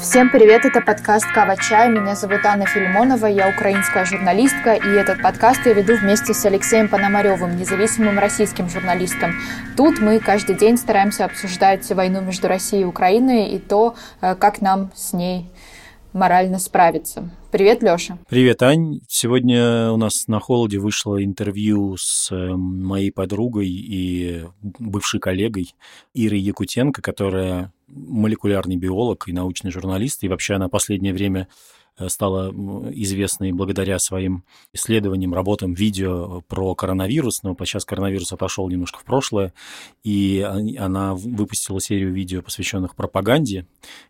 Всем привет, это подкаст «Кава Чай». Меня зовут Анна Филимонова, я украинская журналистка, и этот подкаст я веду вместе с Алексеем Пономаревым, независимым российским журналистом. Тут мы каждый день стараемся обсуждать войну между Россией и Украиной и то, э, как нам с ней морально справиться. Привет, Лёша. Привет, Ань. Сегодня у нас на холоде вышло интервью с эм, моей подругой и бывшей коллегой Ирой Якутенко, которая молекулярный биолог и научный журналист, и вообще она последнее время стала известной благодаря своим исследованиям, работам, видео про коронавирус, но сейчас коронавирус отошел немножко в прошлое, и она выпустила серию видео, посвященных пропаганде,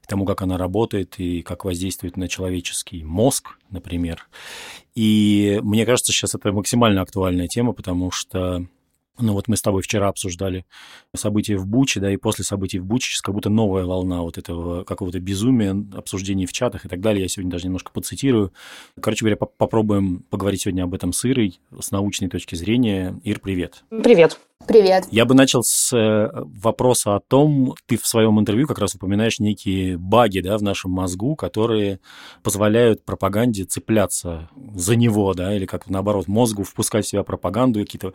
тому, как она работает и как воздействует на человеческий мозг, например. И мне кажется, сейчас это максимально актуальная тема, потому что ну вот мы с тобой вчера обсуждали события в Буче, да, и после событий в Буче сейчас как будто новая волна вот этого какого-то безумия, обсуждений в чатах и так далее. Я сегодня даже немножко поцитирую. Короче говоря, попробуем поговорить сегодня об этом с Ирой с научной точки зрения. Ир, привет. Привет. Привет. Я бы начал с э, вопроса о том, ты в своем интервью как раз упоминаешь некие баги да, в нашем мозгу, которые позволяют пропаганде цепляться за него, да, или как наоборот, мозгу впускать в себя пропаганду, какие-то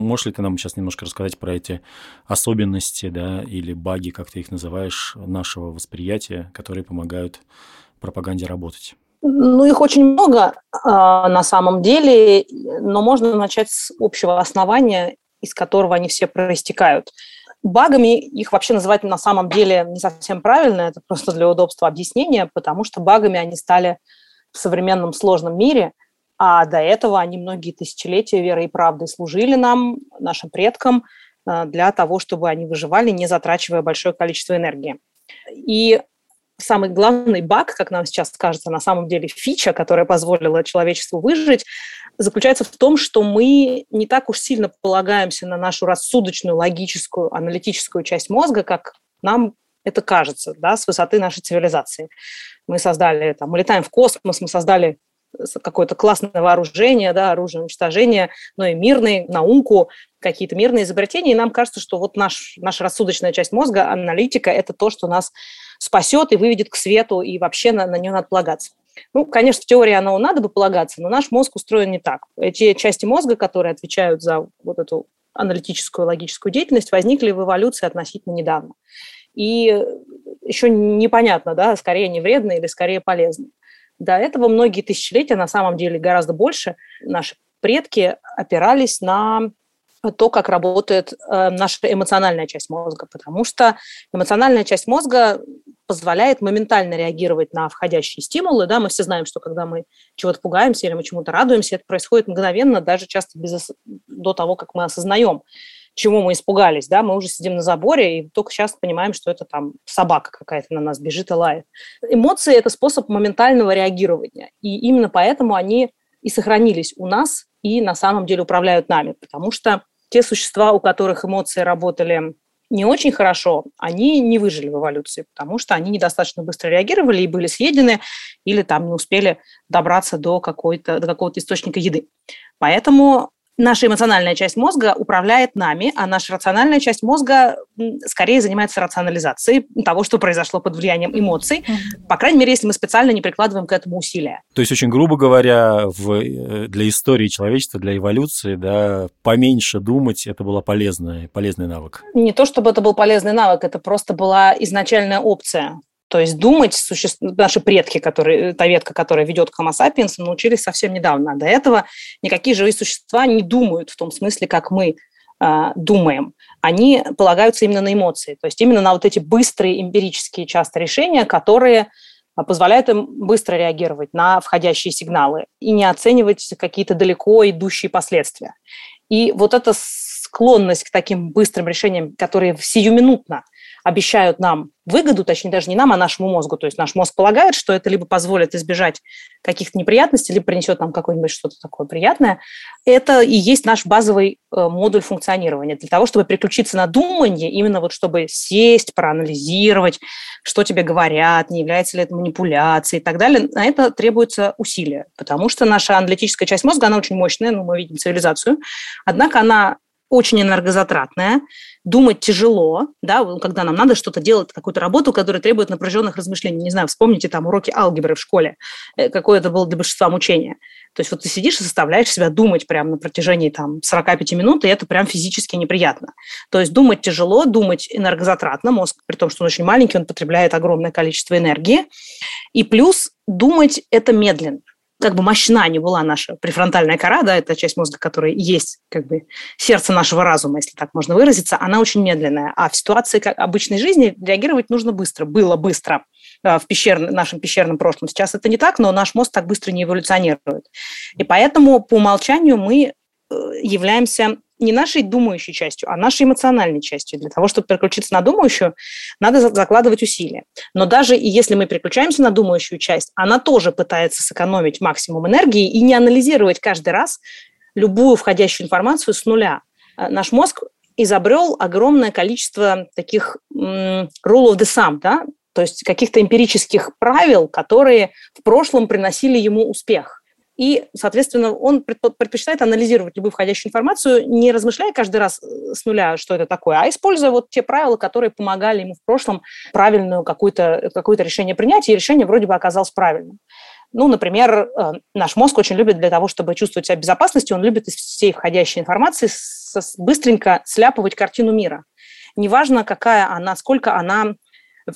Можешь ли ты нам сейчас немножко рассказать про эти особенности, да, или баги, как ты их называешь, нашего восприятия, которые помогают пропаганде работать? Ну, их очень много э, на самом деле, но можно начать с общего основания, из которого они все проистекают. Багами их вообще называть на самом деле не совсем правильно, это просто для удобства объяснения, потому что багами они стали в современном сложном мире – а до этого они многие тысячелетия верой и правдой служили нам, нашим предкам, э, для того, чтобы они выживали, не затрачивая большое количество энергии. И самый главный баг, как нам сейчас кажется, на самом деле фича, которая позволила человечеству выжить, заключается в том, что мы не так уж сильно полагаемся на нашу рассудочную, логическую, аналитическую часть мозга, как нам это кажется, да, с высоты нашей цивилизации. Мы создали, там, мы летаем в космос, мы создали какое-то классное вооружение, да, оружие уничтожения, но и мирные, науку, какие-то мирные изобретения, и нам кажется, что вот наш, наша рассудочная часть мозга, аналитика, это то, что нас спасет и выведет к свету, и вообще на, на нее надо полагаться. Ну, конечно, в теории оно надо бы полагаться, но наш мозг устроен не так. Эти части мозга, которые отвечают за вот эту аналитическую, логическую деятельность, возникли в эволюции относительно недавно. И еще непонятно, да, скорее не вредные или скорее полезные. До этого многие тысячелетия, на самом деле гораздо больше, наши предки опирались на то, как работает э, наша эмоциональная часть мозга, потому что эмоциональная часть мозга позволяет моментально реагировать на входящие стимулы. Да? Мы все знаем, что когда мы чего-то пугаемся или мы чему-то радуемся, это происходит мгновенно, даже часто без, до того, как мы осознаем чему мы испугались, да, мы уже сидим на заборе и только сейчас понимаем, что это там собака какая-то на нас бежит и лает. Эмоции – это способ моментального реагирования, и именно поэтому они и сохранились у нас и на самом деле управляют нами, потому что те существа, у которых эмоции работали не очень хорошо, они не выжили в эволюции, потому что они недостаточно быстро реагировали и были съедены, или там не успели добраться до, какой-то, до какого-то источника еды. Поэтому наша эмоциональная часть мозга управляет нами, а наша рациональная часть мозга скорее занимается рационализацией того, что произошло под влиянием эмоций. По крайней мере, если мы специально не прикладываем к этому усилия. То есть, очень грубо говоря, в, э, для истории человечества, для эволюции, да, поменьше думать это было полезный, полезный навык. Не то, чтобы это был полезный навык, это просто была изначальная опция. То есть думать суще... наши предки, которые, та ветка, которая ведет к sapiens, научились совсем недавно. До этого никакие живые существа не думают в том смысле, как мы э, думаем. Они полагаются именно на эмоции, то есть именно на вот эти быстрые эмпирические часто решения, которые а, позволяют им быстро реагировать на входящие сигналы и не оценивать какие-то далеко идущие последствия. И вот эта склонность к таким быстрым решениям, которые сиюминутно обещают нам выгоду, точнее даже не нам, а нашему мозгу. То есть наш мозг полагает, что это либо позволит избежать каких-то неприятностей, либо принесет нам какое-нибудь что-то такое приятное. Это и есть наш базовый э, модуль функционирования. Для того, чтобы переключиться на думание, именно вот чтобы сесть, проанализировать, что тебе говорят, не является ли это манипуляцией и так далее, на это требуется усилия, потому что наша аналитическая часть мозга, она очень мощная, ну, мы видим цивилизацию, однако она очень энергозатратная, думать тяжело, да, когда нам надо что-то делать, какую-то работу, которая требует напряженных размышлений. Не знаю, вспомните там уроки алгебры в школе, э, какое это было для большинства мучение. То есть вот ты сидишь и заставляешь себя думать прямо на протяжении там 45 минут, и это прям физически неприятно. То есть думать тяжело, думать энергозатратно, мозг, при том, что он очень маленький, он потребляет огромное количество энергии. И плюс думать это медленно как бы мощна не была наша префронтальная кора, да, это часть мозга, которая есть как бы сердце нашего разума, если так можно выразиться, она очень медленная. А в ситуации как обычной жизни реагировать нужно быстро, было быстро в пещер, нашем пещерном прошлом. Сейчас это не так, но наш мозг так быстро не эволюционирует. И поэтому по умолчанию мы являемся не нашей думающей частью, а нашей эмоциональной частью. Для того, чтобы переключиться на думающую, надо закладывать усилия. Но даже и если мы переключаемся на думающую часть, она тоже пытается сэкономить максимум энергии и не анализировать каждый раз любую входящую информацию с нуля. Э, наш мозг изобрел огромное количество таких rule of the sum, да, то есть каких-то эмпирических правил, которые в прошлом приносили ему успех. И, соответственно, он предпочитает анализировать любую входящую информацию, не размышляя каждый раз э, с нуля, что это такое, а используя вот те правила, которые помогали ему в прошлом правильную какое-то какое решение принять, и решение вроде бы оказалось правильным. Ну, например, э, наш мозг очень любит для того, чтобы чувствовать себя в безопасности, он любит из всей входящей информации быстренько сляпывать картину мира. Неважно, какая она, сколько она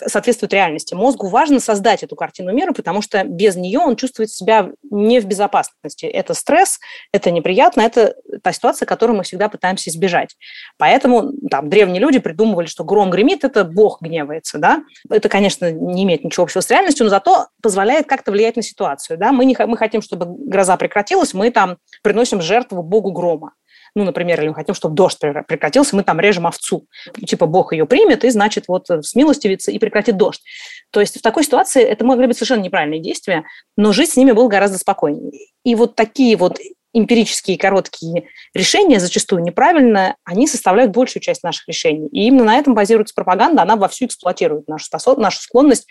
соответствует реальности. Мозгу важно создать эту картину мира, потому что без нее он чувствует себя не в безопасности. Это стресс, это неприятно, это та ситуация, которую мы всегда пытаемся избежать. Поэтому там древние люди придумывали, что гром гремит, это Бог гневается. Да? Это, конечно, не имеет ничего общего с реальностью, но зато позволяет как-то влиять на ситуацию. Да? Мы, не, мы хотим, чтобы гроза прекратилась, мы там приносим жертву Богу грома ну, например, или мы хотим, чтобы дождь прекратился, мы там режем овцу. Типа Бог ее примет и, значит, вот смилостивится и прекратит дождь. То есть в такой ситуации это могли быть совершенно неправильные действия, но жить с ними было гораздо спокойнее. И вот такие вот эмпирические короткие решения, зачастую неправильно, они составляют большую часть наших решений. И именно на этом базируется пропаганда, она вовсю эксплуатирует нашу, нашу склонность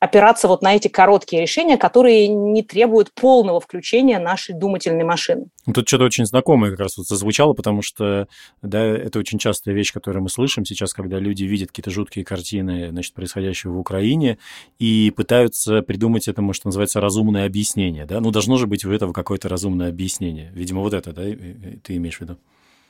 опираться вот на эти короткие решения, которые не требуют полного включения нашей думательной машины. Ну, тут что-то очень знакомое как раз вот зазвучало, потому что, да, это очень частая вещь, которую мы слышим сейчас, когда люди видят какие-то жуткие картины, значит, происходящего в Украине, и пытаются придумать это, может, называется разумное объяснение, да? Ну, должно же быть у этого какое-то разумное объяснение. Видимо, вот это, да, ты имеешь в виду?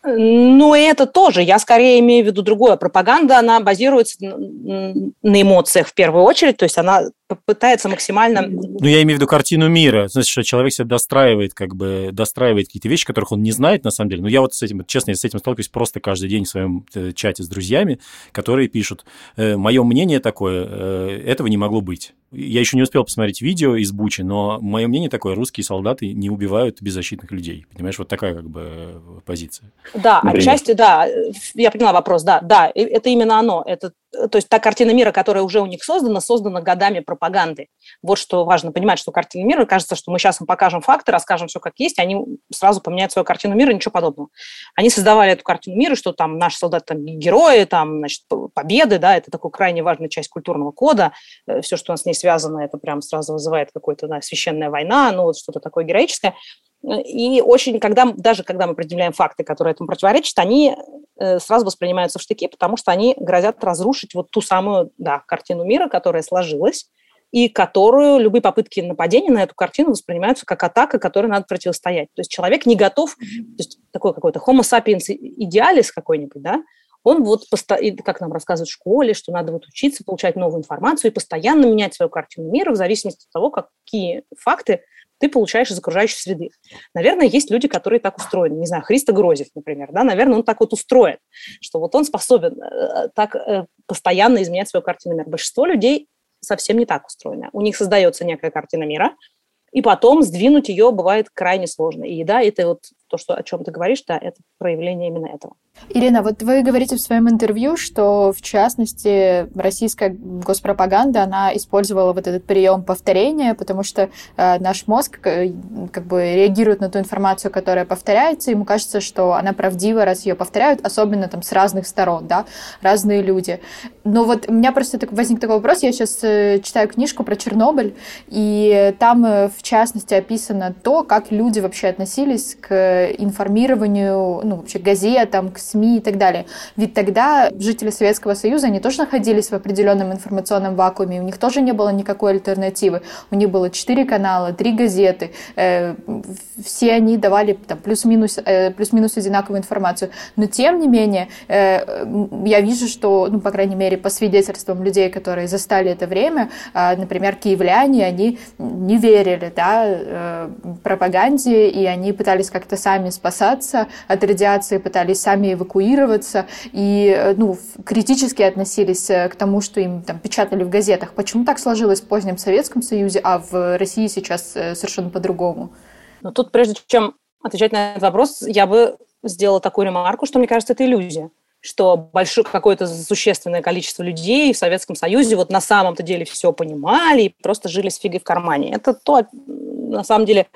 Ну, и это тоже. Я скорее имею в виду другое. Пропаганда, она базируется на эмоциях в первую очередь, то есть она пытается максимально... Ну, я имею в виду картину мира. Значит, что человек себя достраивает, как бы достраивает какие-то вещи, которых он не знает на самом деле. Ну, я вот с этим, честно, я с этим сталкиваюсь просто каждый день в своем э, чате с друзьями, которые пишут, «Э, мое мнение такое, э, этого не могло быть. Я еще не успел посмотреть видео из Бучи, но мое мнение такое, русские солдаты не убивают беззащитных людей. Понимаешь, вот такая как бы позиция. Да, Например. отчасти, да. Я поняла вопрос, да, да, это именно оно. Это то есть та картина мира, которая уже у них создана, создана годами пропаганды. Вот что важно понимать, что картина мира, кажется, что мы сейчас им покажем факты, расскажем все как есть, они сразу поменяют свою картину мира, ничего подобного. Они создавали эту картину мира, что там наши солдаты там герои, там, значит, победы, да, это такая крайне важная часть культурного кода, э, все, что у нас с ней связано, это прям сразу вызывает какую-то да, священная война, ну, вот что-то такое героическое. И очень, когда, даже когда мы предъявляем факты, которые этому противоречат, они э, сразу воспринимаются в штыки, потому что они грозят разрушить вот ту самую да, картину мира, которая сложилась, и которую любые попытки нападения на эту картину воспринимаются как атака, которой надо противостоять. То есть человек не готов, то есть такой какой-то homo sapiens идеалис какой-нибудь, да, он вот, как нам рассказывают в школе, что надо вот учиться, получать новую информацию и постоянно менять свою картину мира в зависимости от того, какие факты ты получаешь из окружающей среды. Наверное, есть люди, которые так устроены. Не знаю, Христо Грозев, например, да, наверное, он так вот устроен, что вот он способен э, так э, постоянно изменять свою картину мира. Большинство людей совсем не так устроены. У них создается некая картина мира, и потом сдвинуть ее бывает крайне сложно. И да, это вот то, что, о чем ты говоришь, да, это проявление именно этого. Ирина, вот вы говорите в своем интервью, что, в частности, российская госпропаганда, она использовала вот этот прием повторения, потому что э, наш мозг э, как бы реагирует на ту информацию, которая повторяется, ему кажется, что она правдива, раз ее повторяют, особенно там с разных сторон, да, разные люди. Но вот у меня просто так, возник такой вопрос, я сейчас э, читаю книжку про Чернобыль, и там, э, в частности, описано то, как люди вообще относились к информированию, ну, вообще газетам, к СМИ и так далее. Ведь тогда жители Советского Союза, они тоже находились в определенном информационном вакууме, у них тоже не было никакой альтернативы. У них было четыре канала, три газеты, э, все они давали там, плюс-минус э, плюс-минус одинаковую информацию. Но тем не менее, э, я вижу, что, ну, по крайней мере, по свидетельствам людей, которые застали это время, э, например, киевляне, они не верили да, э, пропаганде, и они пытались как-то сами спасаться от радиации, пытались сами эвакуироваться, и э, ну, критически относились э, к тому, что им там печатали в газетах. Почему так сложилось в позднем Советском Союзе, а в России сейчас совершенно по-другому? Но тут, прежде чем отвечать на этот вопрос, я бы сделала такую ремарку, что, мне кажется, это иллюзия что большое какое-то существенное количество людей в Советском Союзе вот на самом-то деле все понимали и просто жили с фигой в кармане. Это то, на самом деле,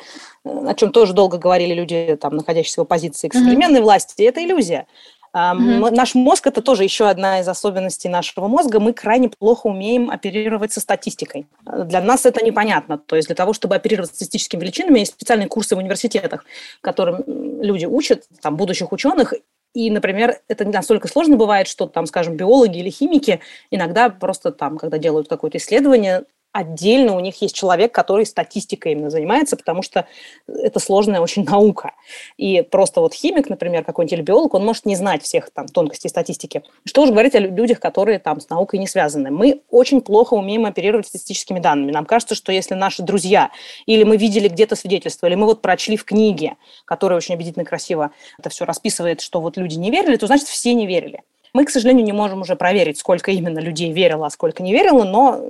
о чем тоже долго говорили люди, там, находящиеся в оппозиции к современной mm-hmm. власти. Это иллюзия. Mm-hmm. Наш мозг – это тоже еще одна из особенностей нашего мозга. Мы крайне плохо умеем оперировать со статистикой. Для нас это непонятно. То есть для того, чтобы оперировать статистическими величинами, есть специальные курсы в университетах, которым люди учат, там, будущих ученых, и, например, это не настолько сложно бывает, что там, скажем, биологи или химики иногда просто там, когда делают какое-то исследование, отдельно у них есть человек, который статистикой именно занимается, потому что это сложная очень наука. И просто вот химик, например, какой-нибудь или биолог, он может не знать всех там тонкостей статистики. Что уж говорить о людях, которые там с наукой не связаны. Мы очень плохо умеем оперировать статистическими данными. Нам кажется, что если наши друзья, или мы видели где-то свидетельство, или мы вот прочли в книге, которая очень убедительно красиво это все расписывает, что вот люди не верили, то значит все не верили. Мы, к сожалению, не можем уже проверить, сколько именно людей верило, а сколько не верило, но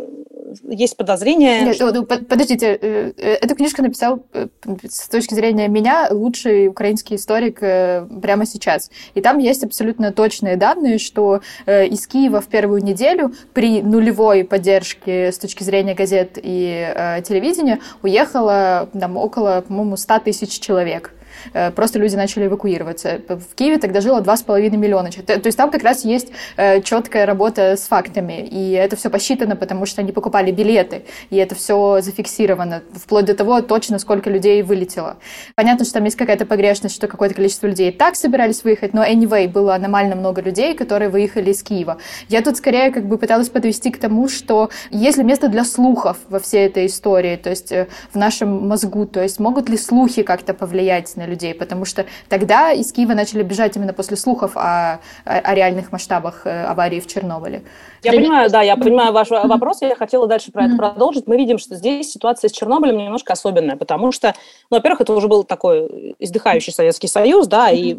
есть подозрение... Нет, что... подождите, э, э, эту книжку написал э, с точки зрения меня лучший украинский историк прямо сейчас. И там есть абсолютно точные данные, что из Киева в первую неделю при нулевой поддержке с точки зрения газет и телевидения уехало там, около, по-моему, 100 тысяч человек. Э, просто люди начали эвакуироваться. В Киеве тогда жило 2,5 миллиона. То есть там как раз есть э, четкая работа с фактами, и это все посчитано, потому что они покупали билеты, и это все зафиксировано, вплоть до того точно, сколько людей вылетело. Понятно, что там есть какая-то погрешность, что какое-то количество людей так собирались выехать, но anyway, было аномально много людей, которые выехали из Киева. Я тут скорее как бы пыталась подвести к тому, что есть ли место для слухов во всей этой истории, то есть э, в нашем мозгу, то есть могут ли слухи как-то повлиять на людей, потому что тогда из Киева начали бежать именно после слухов о, о реальных масштабах э, аварии в Чернобыле. Я понимаю, да, я понимаю ваш вопрос, я хотела дальше про это продолжить. Мы видим, что здесь ситуация с Чернобылем немножко особенная, потому что, ну, во-первых, это уже был такой издыхающий Советский Союз, да, и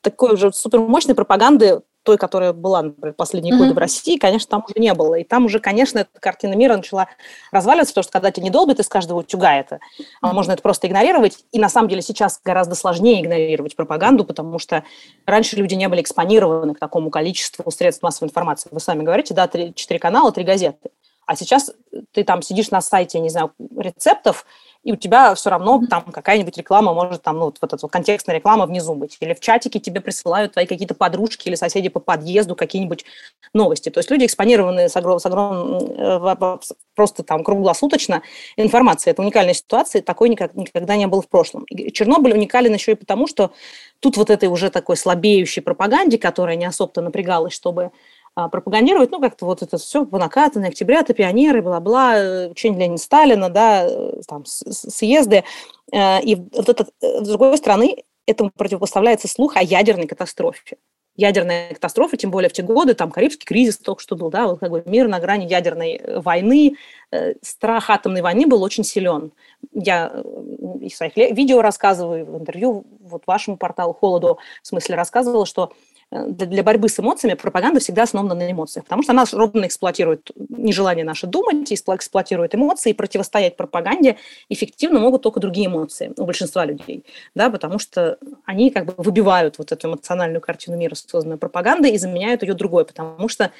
такой уже супермощной пропаганды той, которая была, например, последние mm-hmm. годы в России, конечно, там уже не было. И там уже, конечно, эта картина мира начала разваливаться, потому что когда тебя не долбят из каждого утюга это, а можно это просто игнорировать. И на самом деле сейчас гораздо сложнее игнорировать пропаганду, потому что раньше люди не были экспонированы к такому количеству средств массовой информации. Вы сами говорите, да, четыре канала, три газеты. А сейчас ты там сидишь на сайте, не знаю, рецептов, и у тебя все равно там какая-нибудь реклама может там, ну, вот, эта вот контекстная реклама внизу быть. Или в чатике тебе присылают твои какие-то подружки или соседи по подъезду какие-нибудь новости. То есть люди экспонированы с, огром, с огромным, э, просто там круглосуточно информацией. Это уникальная ситуация, такой никогда не было в прошлом. И Чернобыль уникален еще и потому, что тут вот этой уже такой слабеющей пропаганде, которая не особо напрягалась, чтобы а, пропагандировать, ну, как-то вот это все по накатанной, октябрята, пионеры, бла-бла, э, учение Ленина Сталина, да, э, там, съезды. Э, и вот это, с другой стороны, этому противопоставляется слух о ядерной катастрофе. Ядерная катастрофа, тем более в те годы, там Карибский кризис только что был, да, вот как бы мир на грани ядерной войны, страх атомной войны был очень силен. Я из своих видео рассказываю, в интервью вот вашему порталу «Холоду» в смысле рассказывала, что для борьбы с эмоциями пропаганда всегда основана на эмоциях, потому что она ровно эксплуатирует нежелание наше думать, эксплуатирует эмоции, и противостоять пропаганде эффективно могут только другие эмоции у большинства людей, да, потому что они как бы выбивают вот эту эмоциональную картину мира, созданную пропагандой, и заменяют ее другой, потому что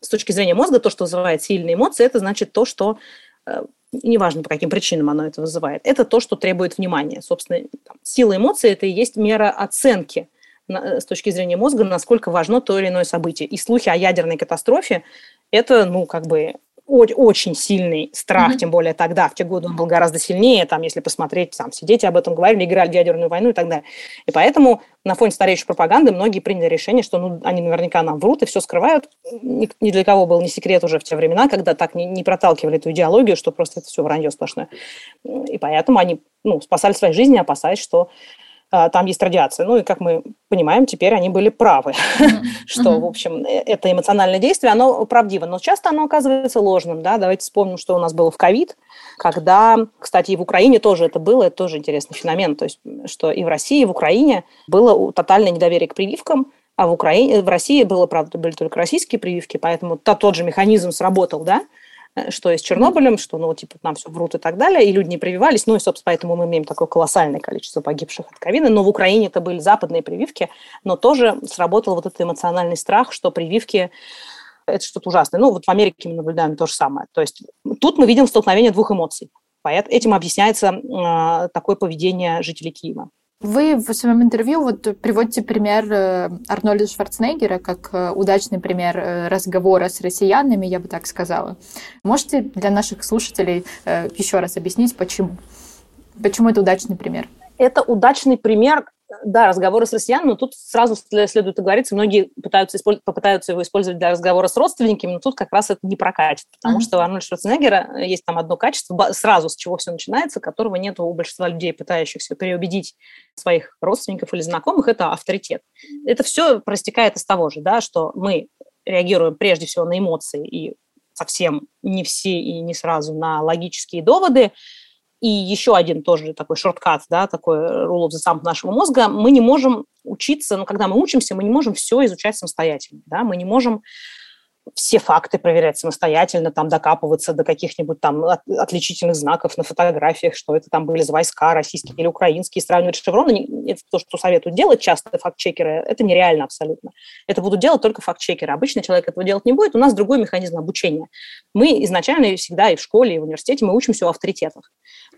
с точки зрения мозга то, что вызывает сильные эмоции, это значит то, что э, неважно по каким причинам оно это вызывает, это то, что требует внимания. Собственно, там, сила эмоций – это и есть мера оценки – Э, с точки зрения мозга, насколько важно то или иное событие. И слухи о ядерной катастрофе – это, ну, как бы очень сильный страх, mm-hmm. тем более тогда, в те годы он был гораздо сильнее, там, если посмотреть, там, все дети об этом говорили, играли в ядерную войну и так далее. И поэтому на фоне стареющей пропаганды многие приняли решение, что ну, они наверняка нам врут и все скрывают. Ни, ни для кого был не секрет уже в те времена, когда так не, не проталкивали эту идеологию, что просто это все вранье сплошное. И поэтому они ну, спасали свои жизни, опасаясь, что там есть радиация. Ну и, как мы понимаем, теперь они были правы, что, в общем, э, это эмоциональное действие, оно правдиво, но часто оно оказывается ложным. Да? Давайте вспомним, что у нас было в ковид, когда, кстати, и в Украине тоже это было, это тоже интересный феномен, то есть, что и в России, и в Украине было тотальное недоверие к прививкам, а в, Украине, в России было, правда, были только российские прививки, поэтому тот же механизм сработал, да, что и с Чернобылем, что, ну, типа, нам все врут и так далее, и люди не прививались, ну, и, собственно, поэтому мы имеем такое колоссальное количество погибших от ковида, но в Украине это были западные прививки, но тоже сработал вот этот эмоциональный страх, что прививки это что-то ужасное. Ну, вот в Америке мы наблюдаем то же самое. То есть тут мы видим столкновение двух эмоций. Этим объясняется э, такое поведение жителей Киева. Вы в своем интервью вот приводите пример э, Арнольда Шварценеггера как э, удачный пример э, разговора с россиянами, я бы так сказала. Можете для наших слушателей еще раз объяснить, почему? Почему это удачный пример? Это удачный пример да, разговоры с россиянами, но тут сразу следует оговориться, многие пытаются попытаются его использовать для разговора с родственниками, но тут как раз это не прокатит, потому mm-hmm. что у Арнольда Шварценеггера есть там одно качество, сразу с чего все начинается, которого нет у большинства людей, пытающихся переубедить своих родственников или знакомых, это авторитет. Это все простекает из того же, да, что мы реагируем прежде всего на эмоции и совсем не все и не сразу на логические доводы, и еще один тоже такой шорткат, да, такой rule of the thumb нашего мозга, мы не можем учиться, ну, когда мы учимся, мы не можем все изучать самостоятельно, да, мы не можем все факты проверять самостоятельно, там докапываться до каких-нибудь там отличительных знаков на фотографиях, что это там были за войска российские или украинские, сравнивать шевроны. Это то, что советуют делать часто факт-чекеры. Это нереально абсолютно. Это будут делать только факт-чекеры. Обычный человек этого делать не будет. У нас другой механизм обучения. Мы изначально всегда и в школе, и в университете мы учимся у авторитетов.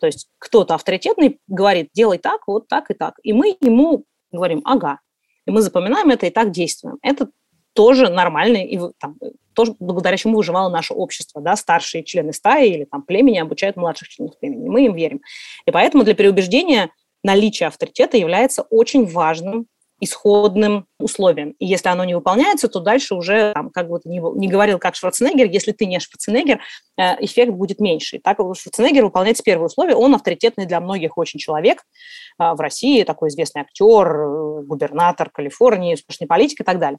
То есть кто-то авторитетный говорит, делай так, вот так и так. И мы ему говорим, ага. И мы запоминаем это и так действуем. Это тоже нормальный, и там, тоже благодаря чему выживало наше общество. Да? Старшие члены стаи или там, племени обучают младших членов племени. Мы им верим. И поэтому для переубеждения наличие авторитета является очень важным исходным условием. И если оно не выполняется, то дальше уже, там, как бы ты ни, не говорил, как Шварценеггер, если ты не Шварценеггер, э, эффект будет меньше. Так Шварценеггер выполняет первое условие, он авторитетный для многих очень человек э, в России, такой известный актер, э, губернатор Калифорнии, успешный политик и так далее.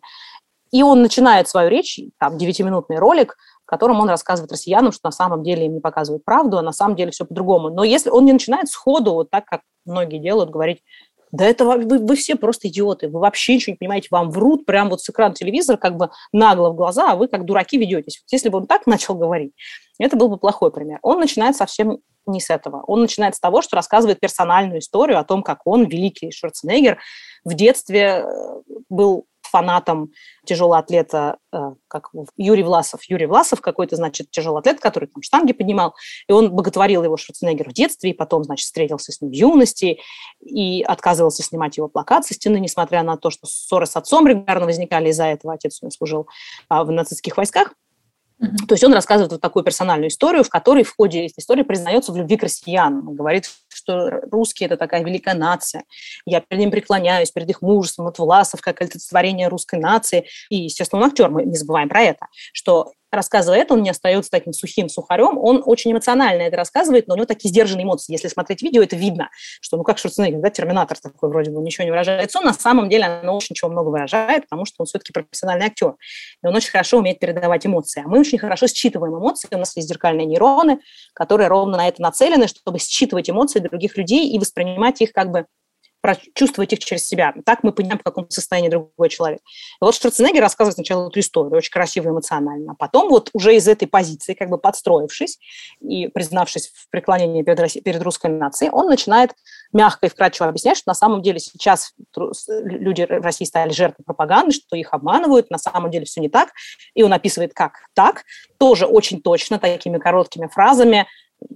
И он начинает свою речь, там, девятиминутный ролик, в котором он рассказывает россиянам, что на самом деле им не показывают правду, а на самом деле все по-другому. Но если он не начинает сходу, вот так, как многие делают, говорить, да это вы, вы все просто идиоты, вы вообще ничего не понимаете, вам врут прямо вот с экрана телевизора как бы нагло в глаза, а вы как дураки ведетесь. Вот если бы он так начал говорить, это был бы плохой пример. Он начинает совсем не с этого. Он начинает с того, что рассказывает персональную историю о том, как он, великий Шварценеггер, в детстве э, был фанатом тяжелого атлета, э, как Юрий Власов. Юрий Власов какой-то, значит, тяжелый атлет, который там штанги поднимал, и он боготворил его Шварценеггер в детстве, и потом, значит, встретился с ним в юности, и отказывался снимать его плакат со стены, несмотря на то, что ссоры с отцом регулярно возникали из-за этого. Отец у него служил а, в нацистских войсках. То есть он рассказывает вот такую персональную историю, в которой в ходе этой истории признается в любви к россиянам. Он говорит, что русские – это такая великая нация. Я перед ним преклоняюсь, перед их мужеством. Вот Власов как олицетворение русской нации. И, естественно, он актер, мы не забываем про это, что рассказывая это, он не остается таким сухим сухарем, он очень эмоционально это рассказывает, но у него такие сдержанные эмоции. Если смотреть видео, это видно, что, ну, как Шварценеггер, да, терминатор такой вроде бы ничего не выражает. Он на самом деле оно очень чего много выражает, потому что он все-таки профессиональный актер. И он очень хорошо умеет передавать эмоции. А мы очень хорошо считываем эмоции. У нас есть зеркальные нейроны, которые ровно на это нацелены, чтобы считывать эмоции других людей и воспринимать их как бы прочувствовать их через себя. Так мы понимаем, в каком состоянии другой человек. И вот Шварценеггер рассказывает сначала эту историю, очень красиво эмоционально, а потом вот уже из этой позиции, как бы подстроившись и признавшись в преклонении перед, Россией, перед русской нацией, он начинает мягко и вкратчиво объяснять, что на самом деле сейчас люди в России стали жертвой пропаганды, что их обманывают, на самом деле все не так. И он описывает, как так, тоже очень точно, такими короткими фразами,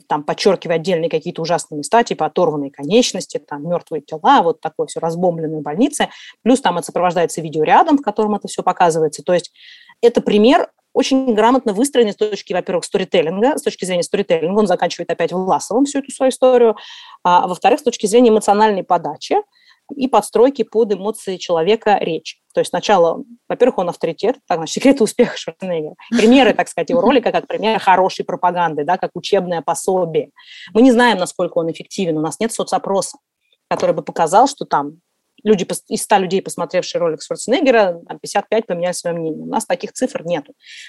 там подчеркивая отдельные какие-то ужасные места, типа оторванные конечности, там мертвые тела, вот такое все разбомбленное в больнице. Плюс там это сопровождается видеорядом, в котором это все показывается. То есть это пример очень грамотно выстроенный с точки, во-первых, сторителлинга, с точки зрения сторителлинга, он заканчивает опять Власовым всю эту свою историю, а во-вторых, с точки зрения эмоциональной подачи и подстройки под эмоции человека речь. То есть сначала, во-первых, он авторитет, так, значит, секреты успеха Шварценеггера. Примеры, так сказать, его ролика как пример хорошей пропаганды, да, как учебное пособие. Мы не знаем, насколько он эффективен, у нас нет соцопроса, который бы показал, что там люди, из 100 людей, посмотревшие ролик Шварценеггера, 55 поменяли свое мнение. У нас таких цифр нет.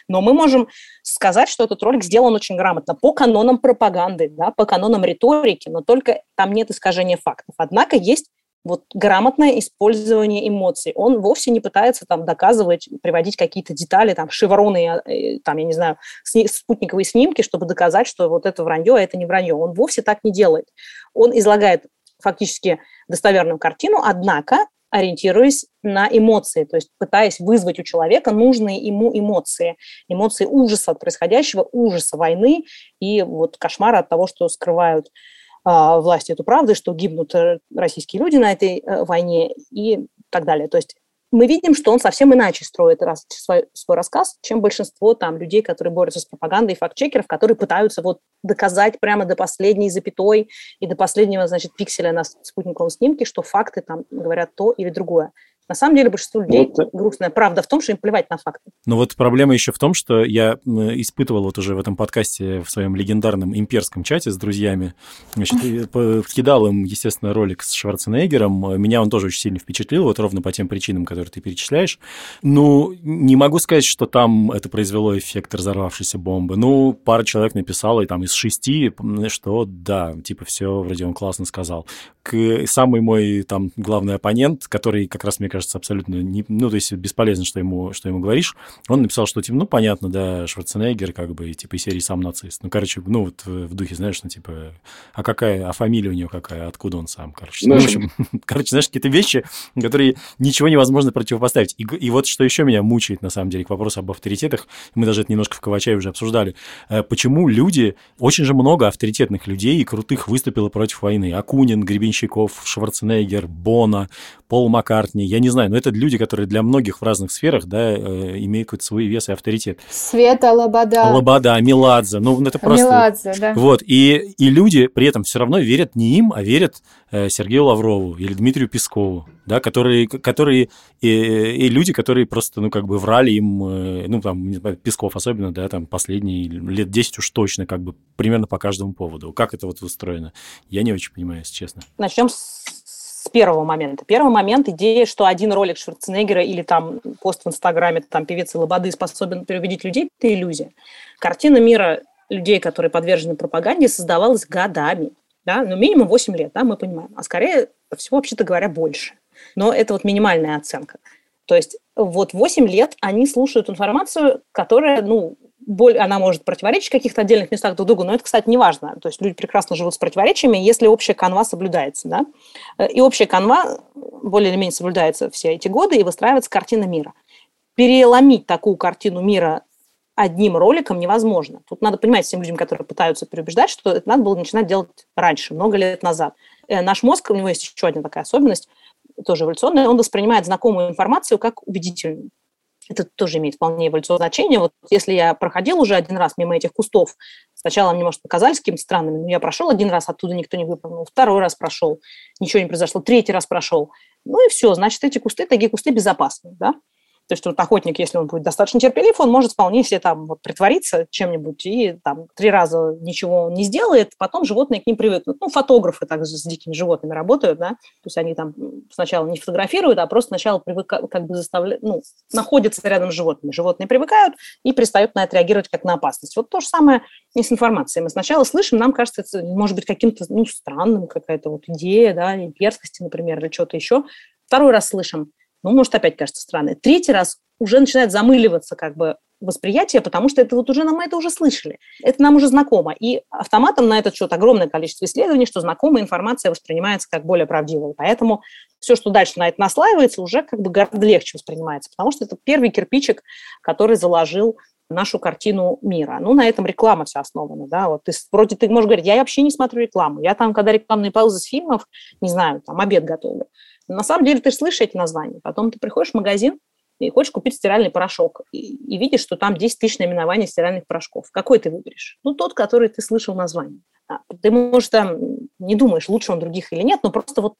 Но мы можем сказать, что этот ролик сделан очень грамотно, по канонам пропаганды, да, по канонам риторики, но только там нет искажения фактов. Однако есть вот грамотное использование эмоций. Он вовсе не пытается там доказывать, приводить какие-то детали, там, шевроны, э, там, я не знаю, спутниковые снимки, чтобы доказать, что вот это вранье, а это не вранье. Он вовсе так не делает. Он излагает фактически достоверную картину, однако ориентируясь на эмоции, то есть пытаясь вызвать у человека нужные ему эмоции. Эмоции ужаса от происходящего, ужаса войны и вот кошмара от того, что скрывают власти эту правду, что гибнут э, российские люди на этой э, войне и так далее. То есть мы видим, что он совсем иначе строит раз, свой, свой рассказ, чем большинство там людей, которые борются с пропагандой и факт-чекеров, которые пытаются вот доказать прямо до последней запятой и до последнего, значит, пикселя на спутниковом снимке, что факты там говорят то или другое. На самом деле большинство людей, вот. Э, грустная правда в том, что им плевать на факты. Но вот проблема еще в том, что я испытывал вот уже в этом подкасте в своем легендарном имперском чате с друзьями, значит, кидал им, естественно, ролик с Шварценеггером. Меня он тоже очень сильно впечатлил, вот ровно по тем причинам, которые ты перечисляешь. Ну, не могу сказать, что там это произвело эффект разорвавшейся бомбы. Ну, пара человек написала, и там из шести, что да, типа, все, вроде он классно сказал. К, самый мой там главный оппонент, который как раз, мне кажется, кажется, абсолютно не, ну, то есть бесполезно, что ему, что ему говоришь. Он написал, что, типа, ну, понятно, да, Шварценеггер, как бы, типа, из серии сам нацист. Ну, короче, ну, вот в духе, знаешь, ну, типа, а какая, а фамилия у него какая, откуда он сам, короче. Ну, в общем, короче, знаешь, какие-то вещи, которые ничего невозможно противопоставить. И, и вот что еще меня мучает, на самом деле, к вопросу об авторитетах, мы даже это немножко в Ковачае уже обсуждали, э, почему люди, очень же много авторитетных людей и крутых выступило против войны. Акунин, Гребенщиков, Шварценеггер, Бона, Пол Маккартни, я не знаю, но это люди, которые для многих в разных сферах, да, э, имеют какой-то свой вес и авторитет. Света Лобода. Лобода, Меладзе, ну это просто... Меладзе, да. Вот, и, и люди при этом все равно верят не им, а верят э, Сергею Лаврову или Дмитрию Пескову, да, которые, которые и, и люди, которые просто, ну, как бы врали им, э, ну, там, Песков особенно, да, там, последние лет 10 уж точно, как бы, примерно по каждому поводу. Как это вот устроено? Я не очень понимаю, если честно. Начнем с с первого момента. Первый момент – идея, что один ролик Шварценеггера или там пост в Инстаграме там певицы Лободы способен переубедить людей – это иллюзия. Картина мира людей, которые подвержены пропаганде, создавалась годами. Да? Ну, минимум 8 лет, да, мы понимаем. А скорее всего, вообще-то говоря, больше. Но это вот минимальная оценка. То есть вот 8 лет они слушают информацию, которая, ну, боль, она может противоречить в каких-то отдельных местах друг другу, но это, кстати, не важно. То есть люди прекрасно живут с противоречиями, если общая канва соблюдается. Да? Э, и общая канва более или менее соблюдается все эти годы, и выстраивается картина мира. Переломить такую картину мира одним роликом невозможно. Тут надо понимать всем людям, которые пытаются переубеждать, что это надо было начинать делать раньше, много лет назад. Э, наш мозг, у него есть еще одна такая особенность, тоже эволюционная, он воспринимает знакомую информацию как убедительную это тоже имеет вполне эволюционное значение. Вот если я проходил уже один раз мимо этих кустов, сначала мне, может, показались какими-то странными, но я прошел один раз, оттуда никто не выпрыгнул, второй раз прошел, ничего не произошло, третий раз прошел. Ну и все, значит, эти кусты, такие кусты безопасные, да? То есть вот охотник, если он будет достаточно терпелив, он может вполне себе там вот притвориться чем-нибудь и там три раза ничего не сделает, потом животные к ним привыкнут. Ну, фотографы также с дикими животными работают, да, то есть они там сначала не фотографируют, а просто сначала привыкают, как бы заставляют, ну, находятся рядом с животными. Животные привыкают и перестают на это реагировать как на опасность. Вот то же самое и с информацией. Мы сначала слышим, нам кажется, это может быть каким-то, ну, странным какая-то вот идея, да, имперскости, например, или что-то еще. Второй раз слышим, ну, может, опять кажется странной. Третий раз уже начинает замыливаться как бы восприятие, потому что это вот уже нам это уже слышали, это нам уже знакомо. И автоматом на этот счет огромное количество исследований, что знакомая информация воспринимается как более правдивая. Поэтому все, что дальше на это наслаивается, уже как бы гораздо легче воспринимается, потому что это первый кирпичик, который заложил нашу картину мира. Ну, на этом реклама вся основана, да, вот ты, вроде ты можешь говорить, я вообще не смотрю рекламу, я там, когда рекламные паузы с фильмов, не знаю, там, обед готовлю. На самом деле ты слышишь эти названия, потом ты приходишь в магазин, и хочешь купить стиральный порошок, и, и видишь, что там 10 тысяч наименований стиральных порошков. Какой ты выберешь? Ну, тот, который ты слышал название. А, ты, может, там не думаешь, лучше он других или нет, но просто вот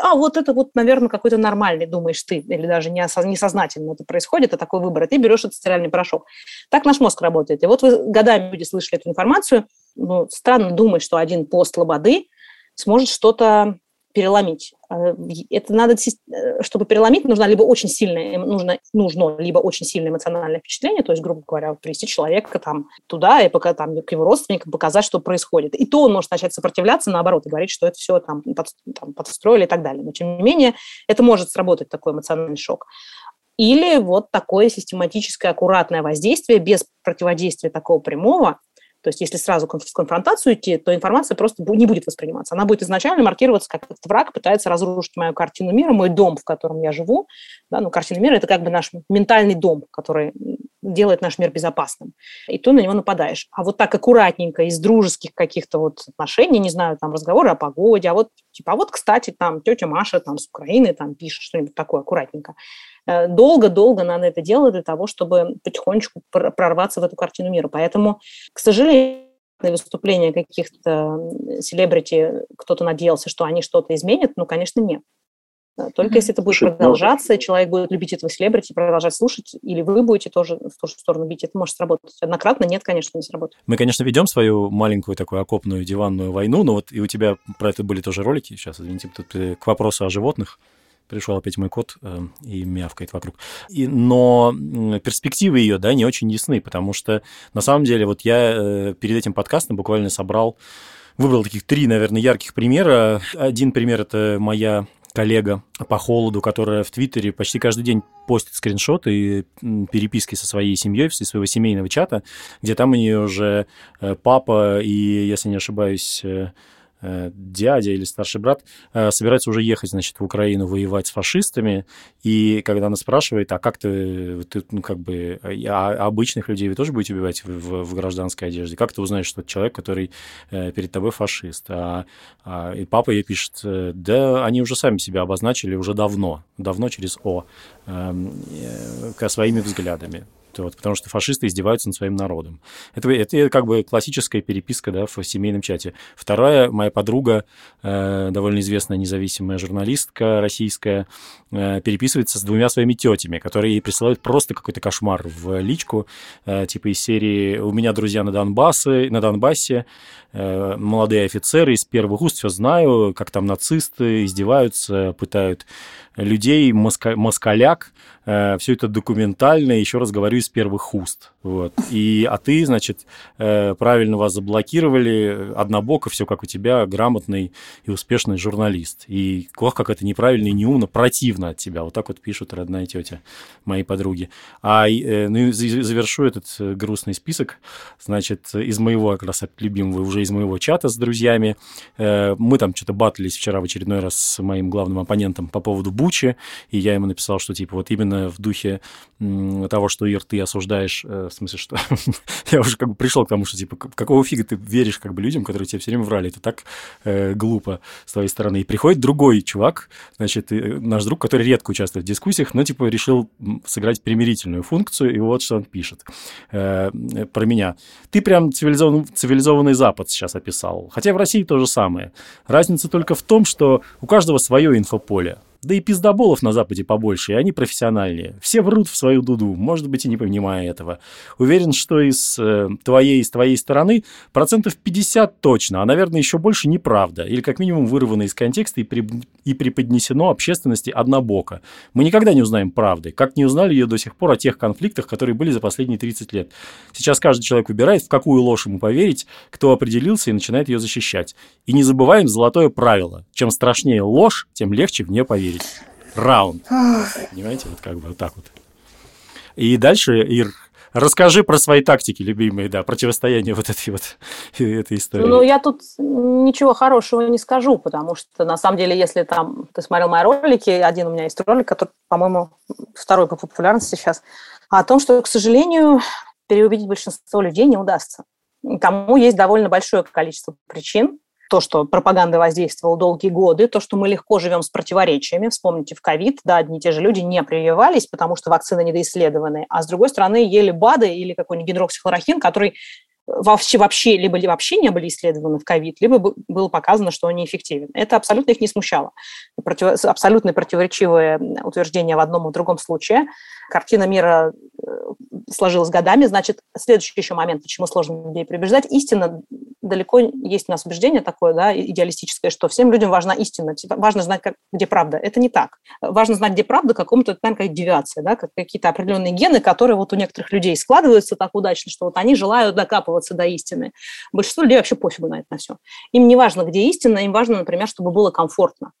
а вот это вот, наверное, какой-то нормальный, думаешь ты, или даже несознательно это происходит, а такой выбор, и ты берешь этот стиральный порошок. Так наш мозг работает. И вот вы годами люди слышали эту информацию, ну, странно думать, что один пост лободы сможет что-то переломить. А, это надо, э, чтобы переломить, нужно либо очень сильное, нужно, нужно либо очень сильное эмоциональное впечатление, то есть, грубо говоря, привести человека там туда и пока там к его родственникам показать, что происходит. И то он может начать сопротивляться, наоборот, и говорить, что это все там, под, там подстроили и так далее. Но, тем не менее, это может сработать, такой эмоциональный шок. Или вот такое систематическое, аккуратное воздействие без противодействия такого прямого, то есть если сразу в конфронтацию идти, то информация просто не будет восприниматься. Она будет изначально маркироваться как этот враг пытается разрушить мою картину мира, мой дом, в котором я живу. Да, ну, картина мира – это как бы наш ментальный дом, который делает наш мир безопасным. И ты на него нападаешь. А вот так аккуратненько, из дружеских каких-то вот отношений, не знаю, там разговоры о погоде, а вот типа, а вот, кстати, там тетя Маша там с Украины там пишет что-нибудь такое аккуратненько. Э, долго-долго надо это делать для того, чтобы потихонечку прорваться в эту картину мира. Поэтому, к сожалению, выступления каких-то селебрити, кто-то надеялся, что они что-то изменят, ну, конечно, нет. Э, только mm-hmm. если это будет ну, продолжаться, человек будет любить этого селебрити, продолжать слушать, или вы будете тоже в ту же сторону бить, это может сработать. Однократно нет, конечно, не сработает. Мы, конечно, ведем свою маленькую такую окопную диванную войну, но вот и у тебя про это были тоже ролики, сейчас, извините, тут э, к вопросу о животных пришел опять мой кот э, и мявкает вокруг. И, но перспективы ее, да, не очень ясны, потому что на самом деле вот я э, перед этим подкастом буквально собрал, выбрал таких три, наверное, ярких примера. Один пример – это моя коллега по холоду, которая в Твиттере почти каждый день постит скриншоты и переписки со своей семьей, из своего семейного чата, где там у нее уже э, папа и, если не ошибаюсь, Э, дядя или старший брат э, собирается уже ехать, значит, в Украину воевать с фашистами, и когда она спрашивает, а как ты, ты ну, как бы, а, а обычных людей вы тоже будете убивать в, в, в гражданской одежде? Как ты узнаешь, что это человек, который э, перед тобой фашист? А, а, и папа ей пишет, да, они уже сами себя обозначили уже давно, давно через О, э, э, своими взглядами вот, потому что фашисты издеваются над своим народом. Это, это как бы классическая переписка да, в семейном чате. Вторая, моя подруга, э, довольно известная независимая журналистка российская, э, переписывается с двумя своими тетями, которые ей присылают просто какой-то кошмар в личку, э, типа из серии «У меня друзья на, Донбассе, на Донбассе, э, молодые офицеры из первых уст, все знаю, как там нацисты издеваются, пытают людей, моска, москаляк, э, все это документально, еще раз говорю, из первых уст. Вот. И, а ты, значит, э, правильно вас заблокировали, однобоко, все как у тебя, грамотный и успешный журналист. И ох, как это неправильно и неумно, противно от тебя. Вот так вот пишут родная тетя моей подруги. А э, ну, и завершу этот э, грустный список. Значит, из моего, как раз любимого, уже из моего чата с друзьями. Мы там что-то батлились вчера в очередной раз с моим главным оппонентом по поводу Бучи, и я ему написал, что типа вот именно в духе того, что Ир, ты осуждаешь, э, в смысле, что я уже как бы пришел к тому, что типа какого фига ты веришь как бы людям, которые тебе все время врали, это так э, глупо с твоей стороны. И приходит другой чувак, значит, наш друг, который редко участвует в дискуссиях, но типа решил сыграть примирительную функцию, и вот что он пишет э, про меня. Ты прям цивилизованный, цивилизованный Запад сейчас описал, хотя в России то же самое. Разница только в том, что у каждого свое инфополе. Да и пиздоболов на Западе побольше, и они профессиональнее. Все врут в свою дуду, может быть, и не понимая этого. Уверен, что из э, твоей, из твоей стороны процентов 50 точно, а, наверное, еще больше неправда. Или как минимум вырвано из контекста и, при, и преподнесено общественности однобоко. Мы никогда не узнаем правды, как не узнали ее до сих пор о тех конфликтах, которые были за последние 30 лет. Сейчас каждый человек выбирает, в какую ложь ему поверить, кто определился и начинает ее защищать. И не забываем золотое правило. Чем страшнее ложь, тем легче в нее поверить Раунд. Понимаете, вот как бы вот так вот. И дальше, Ир, расскажи про свои тактики любимые, да, противостояние вот этой вот этой истории. Ну, я тут ничего хорошего не скажу, потому что, на самом деле, если там ты смотрел мои ролики, один у меня есть ролик, который, по-моему, второй по популярности сейчас, о том, что, к сожалению, переубедить большинство людей не удастся. Тому есть довольно большое количество причин, то, что пропаганда воздействовала долгие годы, то, что мы легко живем с противоречиями. Вспомните, в ковид, да, одни и те же люди не прививались, потому что вакцины недоисследованы, а с другой стороны ели БАДы или какой-нибудь гидроксихлорохин, который вообще, вообще либо вообще не были исследованы в ковид, либо было показано, что они эффективны. Это абсолютно их не смущало. Против, абсолютно противоречивые утверждения в одном и другом случае. Картина мира э, сложилась годами. Значит, следующий еще момент, почему сложно людей переубеждать. Истина, далеко есть у нас убеждение такое, да, идеалистическое, что всем людям важна истина, типа, важно знать, как, где правда. Это не так. Важно знать, где правда, какому-то, наверное, как девиация, да, как какие-то определенные гены, которые вот у некоторых людей складываются так удачно, что вот они желают докапываться до истины. Большинство людей вообще пофигу на это на все. Им не важно, где истина, им важно, например, чтобы было комфортно.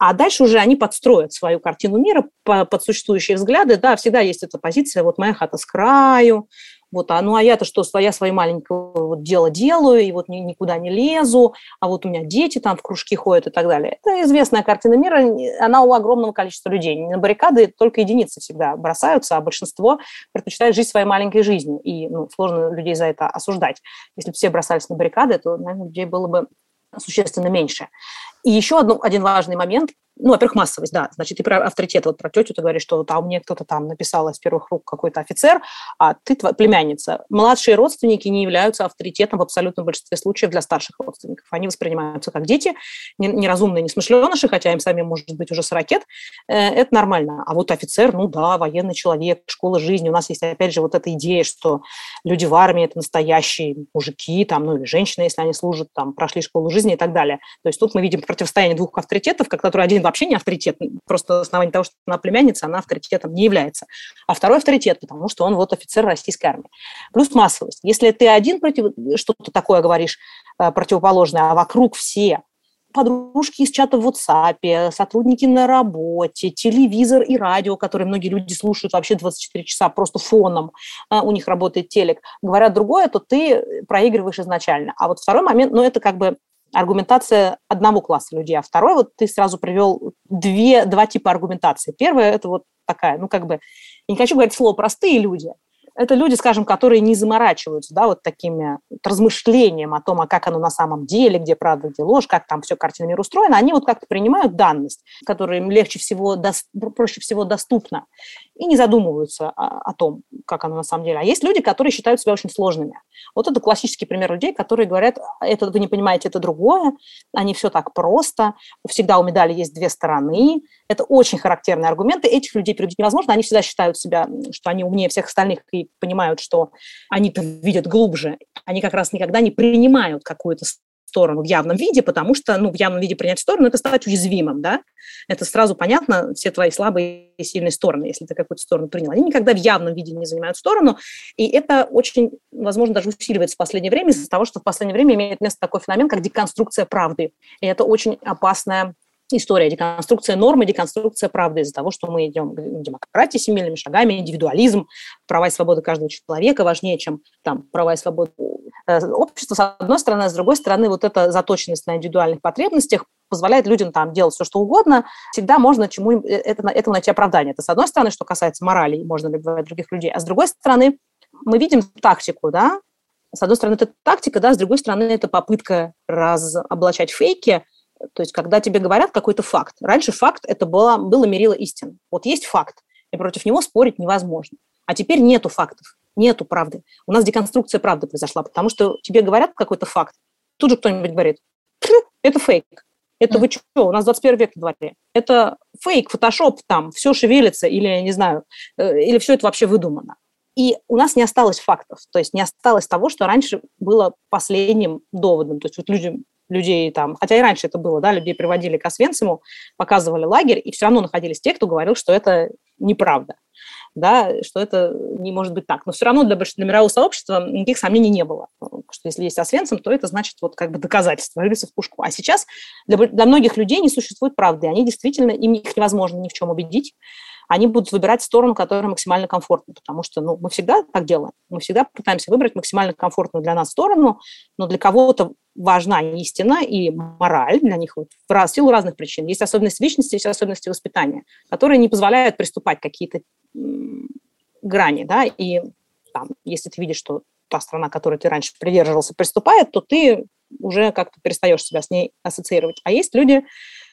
А дальше уже они подстроят свою картину мира под существующие взгляды. Да, всегда есть эта позиция, вот моя хата с краю, вот, а ну а я-то что, я свое маленькое вот дело делаю, и вот ни, никуда не лезу, а вот у меня дети там в кружки ходят и так далее. Это известная картина мира, она у огромного количества людей. На баррикады только единицы всегда бросаются, а большинство предпочитает жить своей маленькой жизнью, и ну, сложно людей за это осуждать. Если бы все бросались на баррикады, то, наверное, людей было бы существенно меньше. И еще одно, один важный момент – ну, во-первых, массовость, да. Значит, ты про авторитет, вот про тетю ты говоришь, что там мне кто-то там написал из первых рук какой-то офицер, а ты племянница. Младшие родственники не являются авторитетом в абсолютном большинстве случаев для старших родственников. Они воспринимаются как дети, неразумные, несмышленыши, хотя им самим может быть уже с ракет. Э, это нормально. А вот офицер, ну да, военный человек, школа жизни. У нас есть, опять же, вот эта идея, что люди в армии – это настоящие мужики, там, ну или женщины, если они служат, там, прошли школу жизни и так далее. То есть тут мы видим противостояние двух авторитетов, который один вообще не авторитет, просто на основании того, что она племянница, она авторитетом не является. А второй авторитет, потому что он вот офицер российской армии. Плюс массовость. Если ты один против, что-то такое говоришь э, противоположное, а вокруг все, подружки из чата в WhatsApp, сотрудники на работе, телевизор и радио, которые многие люди слушают вообще 24 часа просто фоном, а, у них работает телек, говорят другое, то ты проигрываешь изначально. А вот второй момент, ну, это как бы аргументация одного класса людей, а второй, вот ты сразу привел две, два типа аргументации. Первая – это вот такая, ну, как бы, я не хочу говорить слово «простые люди», это люди, скажем, которые не заморачиваются, да, вот такими вот размышлением о том, а как оно на самом деле, где правда, где ложь, как там все картина мира устроена, они вот как-то принимают данность, которая им легче всего, проще всего доступна, и не задумываются о, о том, как оно на самом деле. А есть люди, которые считают себя очень сложными. Вот это классический пример людей, которые говорят, это вы не понимаете, это другое, они все так просто, всегда у медали есть две стороны. Это очень характерные аргументы. Этих людей переубедить невозможно, они всегда считают себя, что они умнее всех остальных и понимают, что они-то видят глубже, они как раз никогда не принимают какую-то сторону в явном виде, потому что, ну, в явном виде принять сторону – это стать уязвимым, да? Это сразу понятно, все твои слабые и сильные стороны, если ты какую-то сторону принял. Они никогда в явном виде не занимают сторону, и это очень, возможно, даже усиливается в последнее время из-за того, что в последнее время имеет место такой феномен, как деконструкция правды. И это очень опасная история, деконструкция нормы, деконструкция правды из-за того, что мы идем к демократии семейными шагами, индивидуализм, права и свободы каждого человека важнее, чем там права и свободы э, общества, с одной стороны, а с другой стороны, вот эта заточенность на индивидуальных потребностях позволяет людям там делать все, что угодно, всегда можно чему э, это, это найти оправдание. Это с одной стороны, что касается морали, можно ли бывать других людей, а с другой стороны, мы видим тактику, да, с одной стороны, это тактика, да, с другой стороны, это попытка разоблачать фейки – то есть, когда тебе говорят какой-то факт. Раньше факт это было, было мерило истин. Вот есть факт, и против него спорить невозможно. А теперь нету фактов, нету правды. У нас деконструкция правды произошла, потому что тебе говорят какой-то факт, тут же кто-нибудь говорит, это фейк. Это вы что, у нас 21 век в дворе. Это фейк, фотошоп, там, все шевелится, или, я не знаю, э, или все это вообще выдумано. И у нас не осталось фактов, то есть не осталось того, что раньше было последним доводом. То есть вот люди людей там, хотя и раньше это было, да, людей приводили к Освенциму, показывали лагерь, и все равно находились те, кто говорил, что это неправда, да, что это не может быть так. Но все равно для, для мирового сообщества никаких сомнений не было, что если есть Освенцим, то это значит вот как бы доказательство, рыльца в пушку. А сейчас для, для многих людей не существует правды, они действительно, им их невозможно ни в чем убедить, они будут выбирать сторону, которая максимально комфортна, потому что ну, мы всегда так делаем. Мы всегда пытаемся выбрать максимально комфортную для нас сторону, но для кого-то важна истина и мораль для них вот, в силу разных причин. Есть особенности личности, есть особенности воспитания, которые не позволяют приступать какие-то грани, да, и там, если ты видишь, что та страна, которой ты раньше придерживался, приступает, то ты уже как-то перестаешь себя с ней ассоциировать. А есть люди,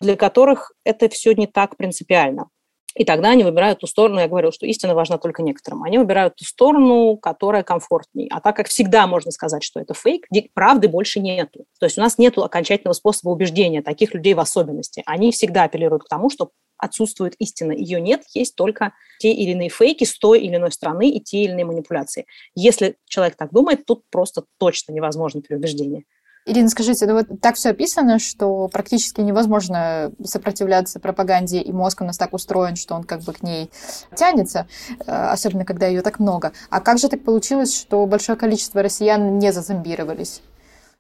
для которых это все не так принципиально. И тогда они выбирают ту сторону, я говорю, что истина важна только некоторым. Они выбирают ту сторону, которая комфортней. А так как всегда можно сказать, что это фейк, правды больше нету. То есть у нас нет окончательного способа убеждения таких людей в особенности. Они всегда апеллируют к тому, что отсутствует истина. Ее нет, есть только те или иные фейки с той или иной стороны и те или иные манипуляции. Если человек так думает, тут просто точно невозможно переубеждение. Ирина, скажите, ну вот так все описано, что практически невозможно сопротивляться пропаганде, и мозг у нас так устроен, что он как бы к ней тянется, э, особенно когда ее так много. А как же так получилось, что большое количество россиян не зазомбировались?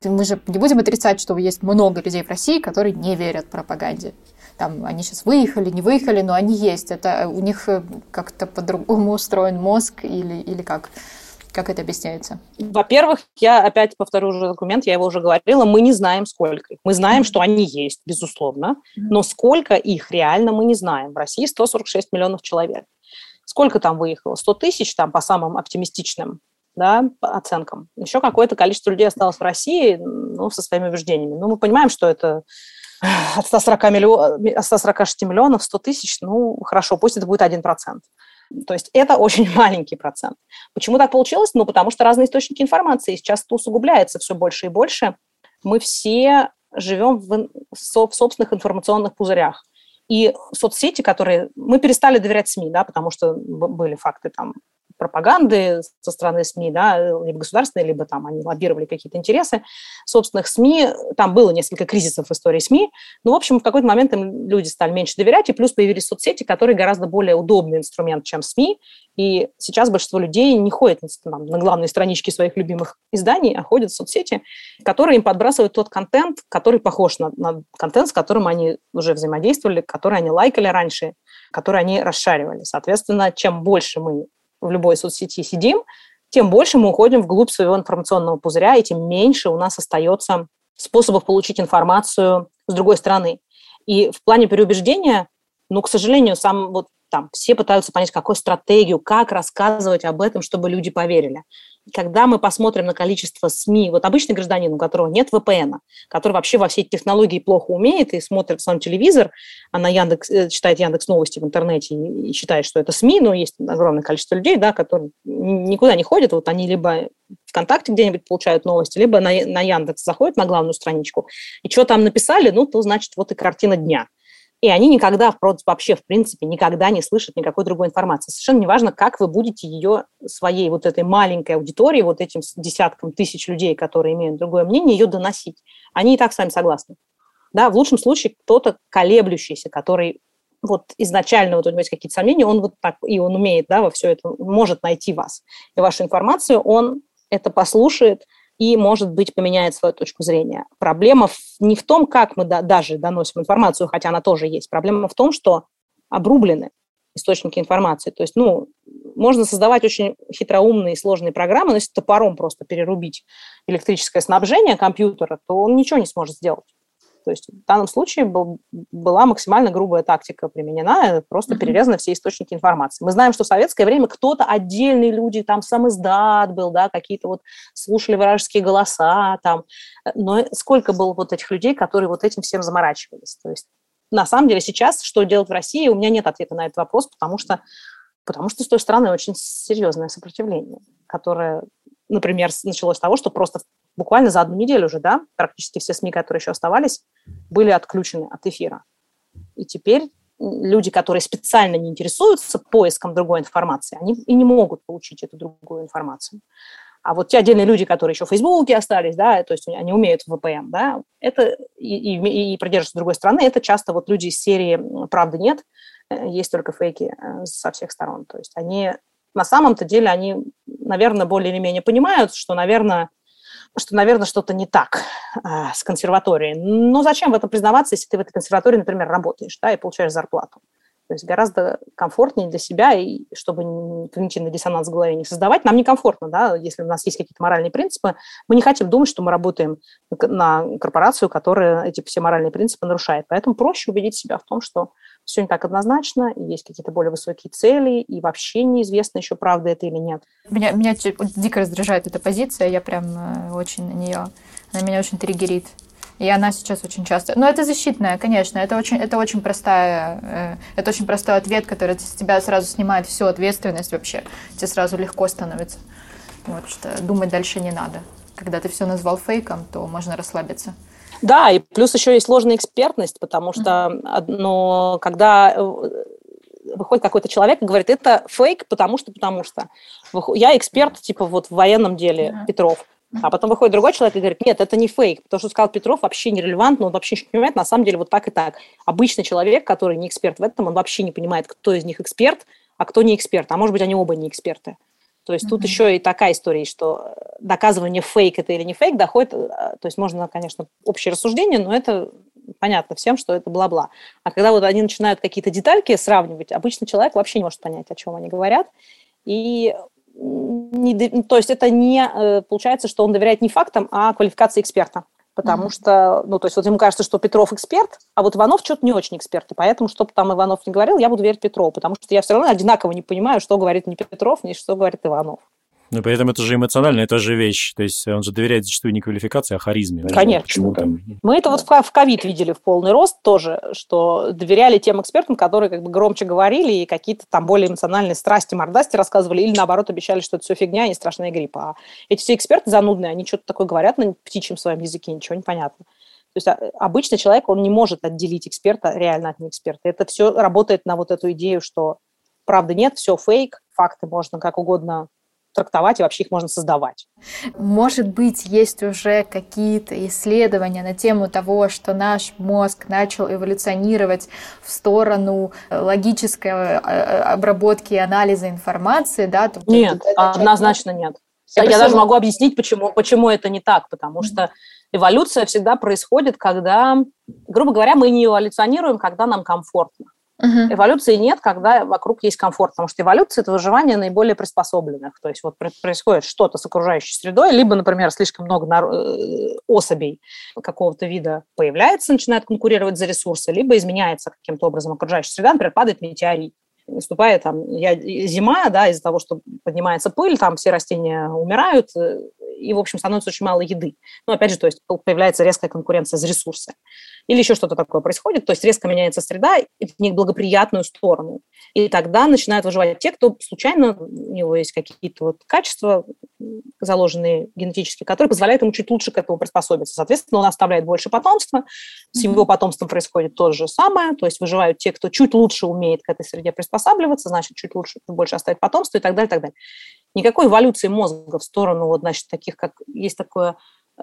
Мы же не будем отрицать, что есть много людей в России, которые не верят пропаганде. Там они сейчас выехали, не выехали, но они есть. Это у них э, как-то по-другому устроен мозг или, или как? Как это объясняется? Во-первых, я опять повторю уже документ, я его уже говорила, мы не знаем, сколько. Мы знаем, что они есть, безусловно, но сколько их реально мы не знаем. В России 146 миллионов человек. Сколько там выехало? 100 тысяч там по самым оптимистичным да, по оценкам. Еще какое-то количество людей осталось в России ну, со своими убеждениями. Ну, мы понимаем, что это от 140 миллион, от 146 миллионов 100 тысяч, ну, хорошо, пусть это будет 1%. То есть это очень маленький процент. Почему так получилось? Ну, потому что разные источники информации. Сейчас это усугубляется все больше и больше. Мы все живем в, в собственных информационных пузырях. И соцсети, которые... Мы перестали доверять СМИ, да, потому что были факты там пропаганды со стороны СМИ, да, либо государственные, либо там они лоббировали какие-то интересы собственных СМИ. Там было несколько кризисов в истории СМИ. Но, в общем, в какой-то момент им люди стали меньше доверять, и плюс появились соцсети, которые гораздо более удобный инструмент, чем СМИ. И сейчас большинство людей не ходят там, на главные странички своих любимых изданий, а ходят в соцсети, которые им подбрасывают тот контент, который похож на, на контент, с которым они уже взаимодействовали, который они лайкали раньше, который они расшаривали. Соответственно, чем больше мы в любой соцсети сидим, тем больше мы уходим вглубь своего информационного пузыря, и тем меньше у нас остается способов получить информацию с другой стороны. И в плане переубеждения, ну, к сожалению, сам вот там все пытаются понять, какую стратегию, как рассказывать об этом, чтобы люди поверили когда мы посмотрим на количество СМИ, вот обычный гражданин, у которого нет VPN, который вообще во все эти технологии плохо умеет и смотрит сам телевизор, а на Яндекс, э, читает Яндекс Новости в интернете и считает, что это СМИ, но есть огромное количество людей, да, которые никуда не ходят, вот они либо ВКонтакте где-нибудь получают новости, либо на, на Яндекс заходят на главную страничку, и что там написали, ну, то, значит, вот и картина дня – и они никогда, вообще, в принципе, никогда не слышат никакой другой информации. Совершенно неважно, как вы будете ее своей вот этой маленькой аудитории, вот этим десяткам тысяч людей, которые имеют другое мнение, ее доносить. Они и так с вами согласны. Да, в лучшем случае кто-то колеблющийся, который вот изначально вот у него есть какие-то сомнения, он вот так, и он умеет, да, во все это, может найти вас. И вашу информацию он это послушает, и, может быть, поменяет свою точку зрения. Проблема не в том, как мы даже доносим информацию, хотя она тоже есть. Проблема в том, что обрублены источники информации. То есть, ну, можно создавать очень хитроумные и сложные программы, но если топором просто перерубить электрическое снабжение компьютера, то он ничего не сможет сделать. То есть в данном случае был, была максимально грубая тактика применена, просто mm-hmm. перерезаны все источники информации. Мы знаем, что в советское время кто-то, отдельные люди, там сам издат был, да, какие-то вот слушали вражеские голоса, там, но сколько было вот этих людей, которые вот этим всем заморачивались. То есть на самом деле сейчас, что делать в России, у меня нет ответа на этот вопрос, потому что, потому что с той стороны очень серьезное сопротивление, которое, например, началось с того, что просто буквально за одну неделю уже, да, практически все СМИ, которые еще оставались, были отключены от эфира. И теперь люди, которые специально не интересуются поиском другой информации, они и не могут получить эту другую информацию. А вот те отдельные люди, которые еще в Фейсбуке остались, да, то есть они умеют VPN, да, это и, и, и продерживаются с другой стороны, это часто вот люди из серии «Правды нет», э, есть только фейки э, со всех сторон. То есть они на самом-то деле, они, наверное, более или менее понимают, что, наверное, что, наверное, что-то не так э, с консерваторией. Но зачем в этом признаваться, если ты в этой консерватории, например, работаешь да, и получаешь зарплату? То есть гораздо комфортнее для себя, и чтобы когнитивный диссонанс в голове не создавать, нам некомфортно, да, если у нас есть какие-то моральные принципы, мы не хотим думать, что мы работаем на корпорацию, которая эти все моральные принципы нарушает. Поэтому проще убедить себя в том, что все не так однозначно, есть какие-то более высокие цели, и вообще неизвестно еще, правда это или нет. Меня, меня дико раздражает эта позиция, я прям э, очень на нее Она меня очень триггерит. И она сейчас очень часто... Но это защитная, конечно. Это очень, это очень простая... Э, это очень простой ответ, который с тебя сразу снимает всю ответственность вообще. Тебе сразу легко становится. Вот что думать дальше не надо. Когда ты все назвал фейком, то можно расслабиться. Да, и плюс еще есть сложная экспертность, потому что одно, когда э, выходит какой-то человек и говорит, это фейк, потому что, потому что. Я эксперт, типа, вот в военном деле, uh-huh. Петров. А потом выходит другой человек и говорит, нет, это не фейк, потому что сказал Петров, вообще нерелевантно, он вообще не понимает, на самом деле вот так и так. Обычный человек, который не эксперт в этом, он вообще не понимает, кто из них эксперт, а кто не эксперт. А может быть, они оба не эксперты. То есть mm-hmm. тут еще и такая история, что доказывание фейк это или не фейк доходит, э, то есть можно, конечно, общее рассуждение, но это понятно всем, что это бла-бла. А когда вот они начинают какие-то детальки сравнивать, обычный человек вообще не может понять, о чем они говорят. И не, то есть это не э, получается, что он доверяет не фактам, а квалификации эксперта. Потому mm-hmm. что, ну, то есть вот ему кажется, что Петров эксперт, а вот Иванов что-то не очень эксперт. И поэтому, чтобы там Иванов не говорил, я буду верить Петрову, потому что я все равно одинаково не понимаю, что говорит не Петров, ни что говорит Иванов. Ну, поэтому это же эмоционально, это же вещь. То есть он же доверяет зачастую не квалификации, а харизме. Конечно. Там... Мы это вот в ковид видели в полный рост тоже, что доверяли тем экспертам, которые как бы громче говорили и какие-то там более эмоциональные страсти, мордасти рассказывали, или наоборот обещали, что это все фигня, не страшная грипп. А эти все эксперты занудные, они что-то такое говорят на птичьем своем языке, ничего не понятно. То есть а, обычный человек, он не может отделить эксперта реально от неэксперта. Это все работает на вот эту идею, что правды нет, все фейк, факты можно как угодно трактовать, и вообще их можно создавать. Может быть, есть уже какие-то исследования на тему того, что наш мозг начал эволюционировать в сторону э, логической э, э, обработки и анализа информации, да? Нет, однозначно нет. Я, я даже могу объяснить, почему, почему это не так, потому что эволюция всегда происходит, когда, грубо говоря, мы не эволюционируем, когда нам комфортно. Угу. Эволюции нет, когда вокруг есть комфорт, потому что эволюция – это выживание наиболее приспособленных. То есть вот происходит что-то с окружающей средой, либо, например, слишком много э, особей какого-то вида появляется, начинает конкурировать за ресурсы, либо изменяется каким-то образом окружающая среда, например, падает метеорит наступает там я, зима, да, из-за того, что поднимается пыль, там все растения умирают, э, и, в общем, становится очень мало еды. Ну, опять же, то есть появляется резкая конкуренция за ресурсы. Или еще что-то такое происходит, то есть резко меняется среда в неблагоприятную сторону. И тогда начинают выживать те, кто случайно, у него есть какие-то вот качества, заложенные генетически, которые позволяют ему чуть лучше к этому приспособиться. Соответственно, он оставляет больше потомства, с его потомством происходит то же самое, то есть выживают те, кто чуть лучше умеет к этой среде приспосабливаться, значит, чуть лучше, больше оставить потомство и так далее, и так далее. Никакой эволюции мозга в сторону, вот, значит, таких, как есть такое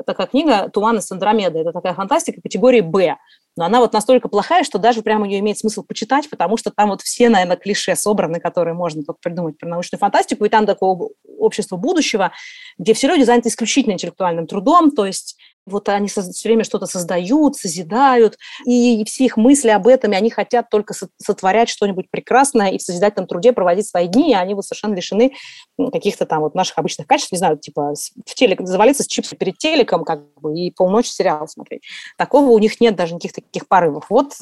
такая книга «Туман из Андромеды». Это такая фантастика категории «Б». Но она вот настолько плохая, что даже прямо ее имеет смысл почитать, потому что там вот все, наверное, клише собраны, которые можно только придумать про научную фантастику, и там такое общество будущего, где все люди заняты исключительно интеллектуальным трудом, то есть вот они все время что-то создают, созидают, и все их мысли об этом, и они хотят только сотворять что-нибудь прекрасное и в созидательном труде проводить свои дни, и они вот совершенно лишены каких-то там вот наших обычных качеств, не знаю, типа в телек, завалиться с чипсом перед телеком как бы и полночи сериал смотреть. Такого у них нет даже никаких таких порывов. Вот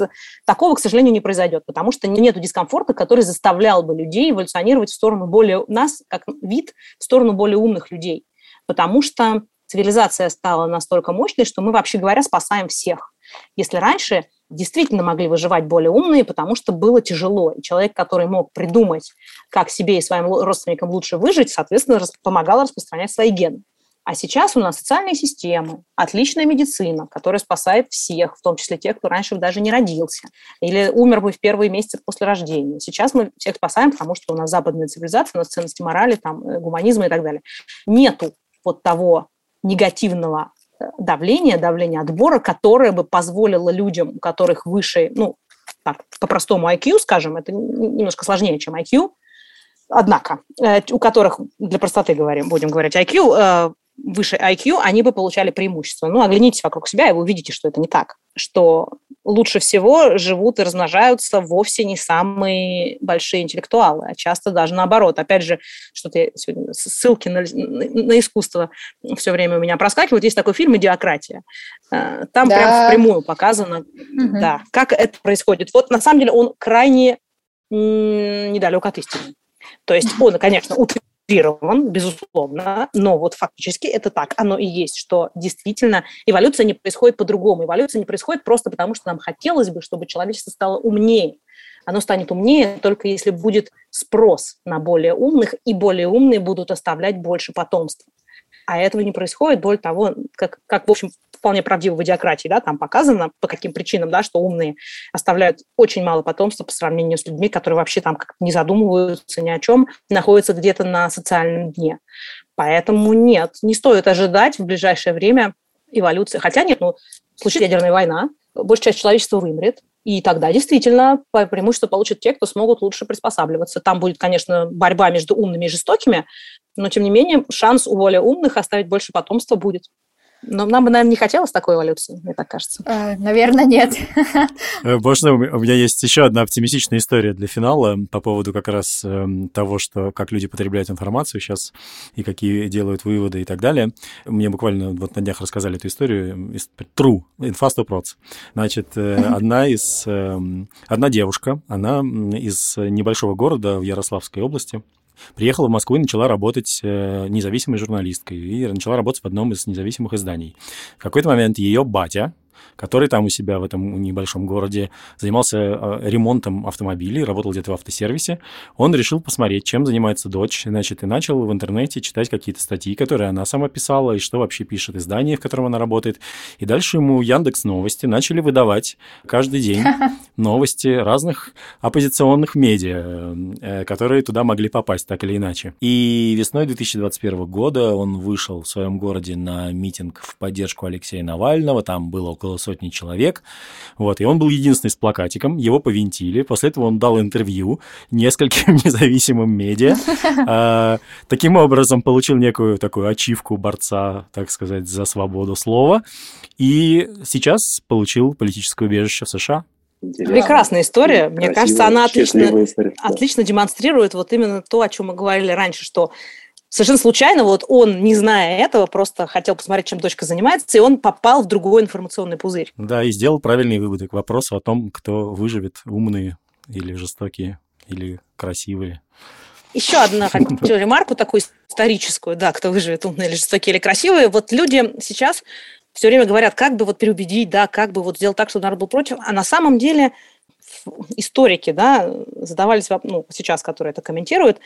такого, к сожалению, не произойдет, потому что нет дискомфорта, который заставлял бы людей эволюционировать в сторону более нас, как вид, в сторону более умных людей. Потому что цивилизация стала настолько мощной, что мы, вообще говоря, спасаем всех. Если раньше действительно могли выживать более умные, потому что было тяжело. И человек, который мог придумать, как себе и своим родственникам лучше выжить, соответственно, помогал распространять свои гены. А сейчас у нас социальные системы, отличная медицина, которая спасает всех, в том числе тех, кто раньше даже не родился или умер бы в первые месяцы после рождения. Сейчас мы всех спасаем, потому что у нас западная цивилизация, у нас ценности морали, там, э, гуманизма и так далее. Нету вот того негативного э, давления, давления отбора, которое бы позволило людям, у которых выше, ну, так, по-простому IQ, скажем, это немножко сложнее, чем IQ, однако, э, у которых, для простоты говорим, будем говорить IQ, э, выше IQ, они бы получали преимущество. Ну, оглянитесь вокруг себя, и вы увидите, что это не так. Что лучше всего живут и размножаются вовсе не самые большие интеллектуалы, а часто даже наоборот. Опять же, что-то ссылки на, на искусство все время у меня проскакивают. Есть такой фильм «Идиократия». Э, там да. прям впрямую показано, угу. да, как это происходит. Вот на самом деле он крайне недалек от истины. То есть он, конечно, утрирован, безусловно, но вот фактически это так, оно и есть, что действительно эволюция не происходит по-другому. Эволюция не происходит просто потому, что нам хотелось бы, чтобы человечество стало умнее. Оно станет умнее только если будет спрос на более умных, и более умные будут оставлять больше потомства а этого не происходит. Более того, как, как в общем, вполне правдиво в идиократии, да, там показано, по каким причинам, да, что умные оставляют очень мало потомства по сравнению с людьми, которые вообще там как не задумываются ни о чем, находятся где-то на социальном дне. Поэтому нет, не стоит ожидать в ближайшее время эволюции. Хотя нет, ну, случится ядерная война, большая часть человечества вымрет, и тогда действительно преимущество получат те, кто смогут лучше приспосабливаться. Там будет, конечно, борьба между умными и жестокими, но, тем не менее, шанс у более умных оставить больше потомства будет. Но нам бы, наверное, не хотелось такой эволюции, мне так кажется. А, наверное, нет. Э, можно, у меня есть еще одна оптимистичная история для финала по поводу как раз э, того, что как люди потребляют информацию сейчас и какие делают выводы и так далее. Мне буквально вот на днях рассказали эту историю. True, инфа 100%. Значит, э, одна из... Э, одна девушка, она из небольшого города в Ярославской области, приехала в Москву и начала работать э, независимой журналисткой. И начала работать в одном из независимых изданий. В какой-то момент ее батя, который там у себя в этом небольшом городе занимался э, ремонтом автомобилей, работал где-то в автосервисе, он решил посмотреть, чем занимается дочь, значит, и начал в интернете читать какие-то статьи, которые она сама писала, и что вообще пишет издание, в котором она работает. И дальше ему Яндекс Новости начали выдавать каждый день новости разных оппозиционных медиа, э, которые туда могли попасть так или иначе. И весной 2021 года он вышел в своем городе на митинг в поддержку Алексея Навального, там было около сотни человек. Вот, и он был единственный с плакатиком, его повинтили. После этого он дал интервью нескольким независимым медиа. А, таким образом, получил некую такую ачивку борца, так сказать, за свободу слова. И сейчас получил политическое убежище в США. Прекрасная история. Мне Красивая, кажется, она отлично, отлично демонстрирует вот именно то, о чем мы говорили раньше, что совершенно случайно, вот он, не зная этого, просто хотел посмотреть, чем дочка занимается, и он попал в другой информационный пузырь. Да, и сделал правильные выводы к вопросу о том, кто выживет, умные или жестокие, или красивые. Еще одна хочу ремарку такую историческую, да, кто выживет, умные или жестокие, или красивые. Вот люди сейчас все время говорят, как бы вот переубедить, да, как бы вот сделать так, чтобы народ был против, а на самом деле историки, да, задавались, ну, сейчас, которые это комментируют,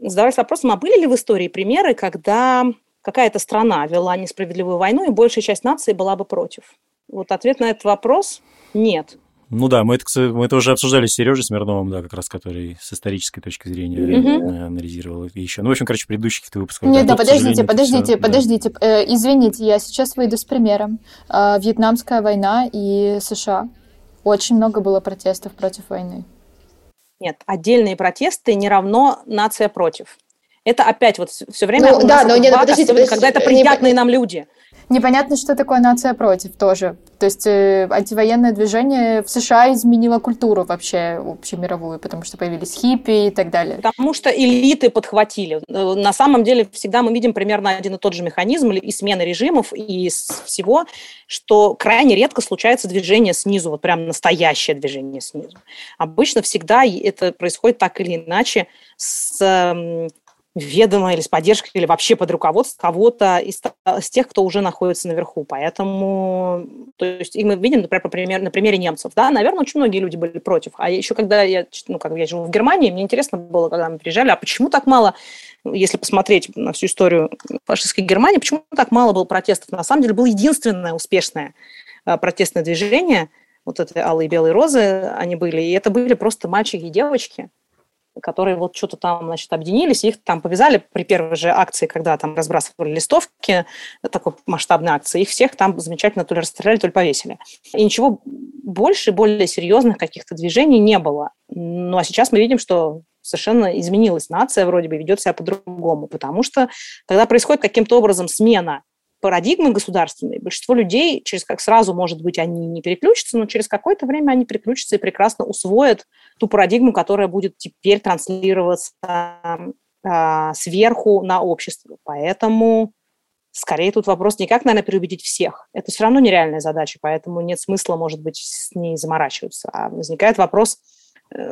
задавались вопросом, а были ли в истории примеры, когда какая-то страна вела несправедливую войну, и большая часть нации была бы против? Вот ответ на этот вопрос – нет. Ну да, мы это, мы это уже обсуждали с Сережей Смирновым, да, как раз, который с исторической точки зрения mm-hmm. анализировал еще. Ну, в общем, короче, предыдущих каких-то выпусках. Нет, да, да подождите, подождите, все, подождите. Да. Э, извините, я сейчас выйду с примером. Э, Вьетнамская война и США. Очень много было протестов против войны. Нет, отдельные протесты не равно нация против. Это опять вот все время ну, да, но нет, подождите, подождите, когда это приятные не, нам люди. Непонятно, что такое нация против тоже. То есть э, антивоенное движение в США изменило культуру вообще общемировую, потому что появились хиппи и так далее. Потому что элиты подхватили. Э, на самом деле всегда мы видим примерно один и тот же механизм и смены режимов, и всего, что крайне редко случается движение снизу, вот прям настоящее движение снизу. Обычно всегда это происходит так или иначе с ведомо или с поддержкой, или вообще под руководством кого-то из, из тех, кто уже находится наверху. Поэтому, то есть, и мы видим, например, например, на примере немцев, да, наверное, очень многие люди были против. А еще когда я, ну, как я живу в Германии, мне интересно было, когда мы приезжали, а почему так мало, если посмотреть на всю историю фашистской Германии, почему так мало было протестов? На самом деле, было единственное успешное э, протестное движение, вот эти алые и белые розы, они были, и это были просто мальчики и девочки, которые вот что-то там, значит, объединились, их там повязали при первой же акции, когда там разбрасывали листовки, такой масштабной акции, их всех там замечательно то ли расстреляли, то ли повесили. И ничего больше, более серьезных каких-то движений не было. Ну, а сейчас мы видим, что совершенно изменилась нация, вроде бы ведет себя по-другому, потому что когда происходит каким-то образом смена парадигмы государственной, большинство людей через как сразу, может быть, они не переключатся, но через какое-то время они переключатся и прекрасно усвоят ту парадигму, которая будет теперь транслироваться э, сверху на общество. Поэтому скорее тут вопрос не как, наверное, переубедить всех. Это все равно нереальная задача, поэтому нет смысла, может быть, с ней заморачиваться. А возникает вопрос,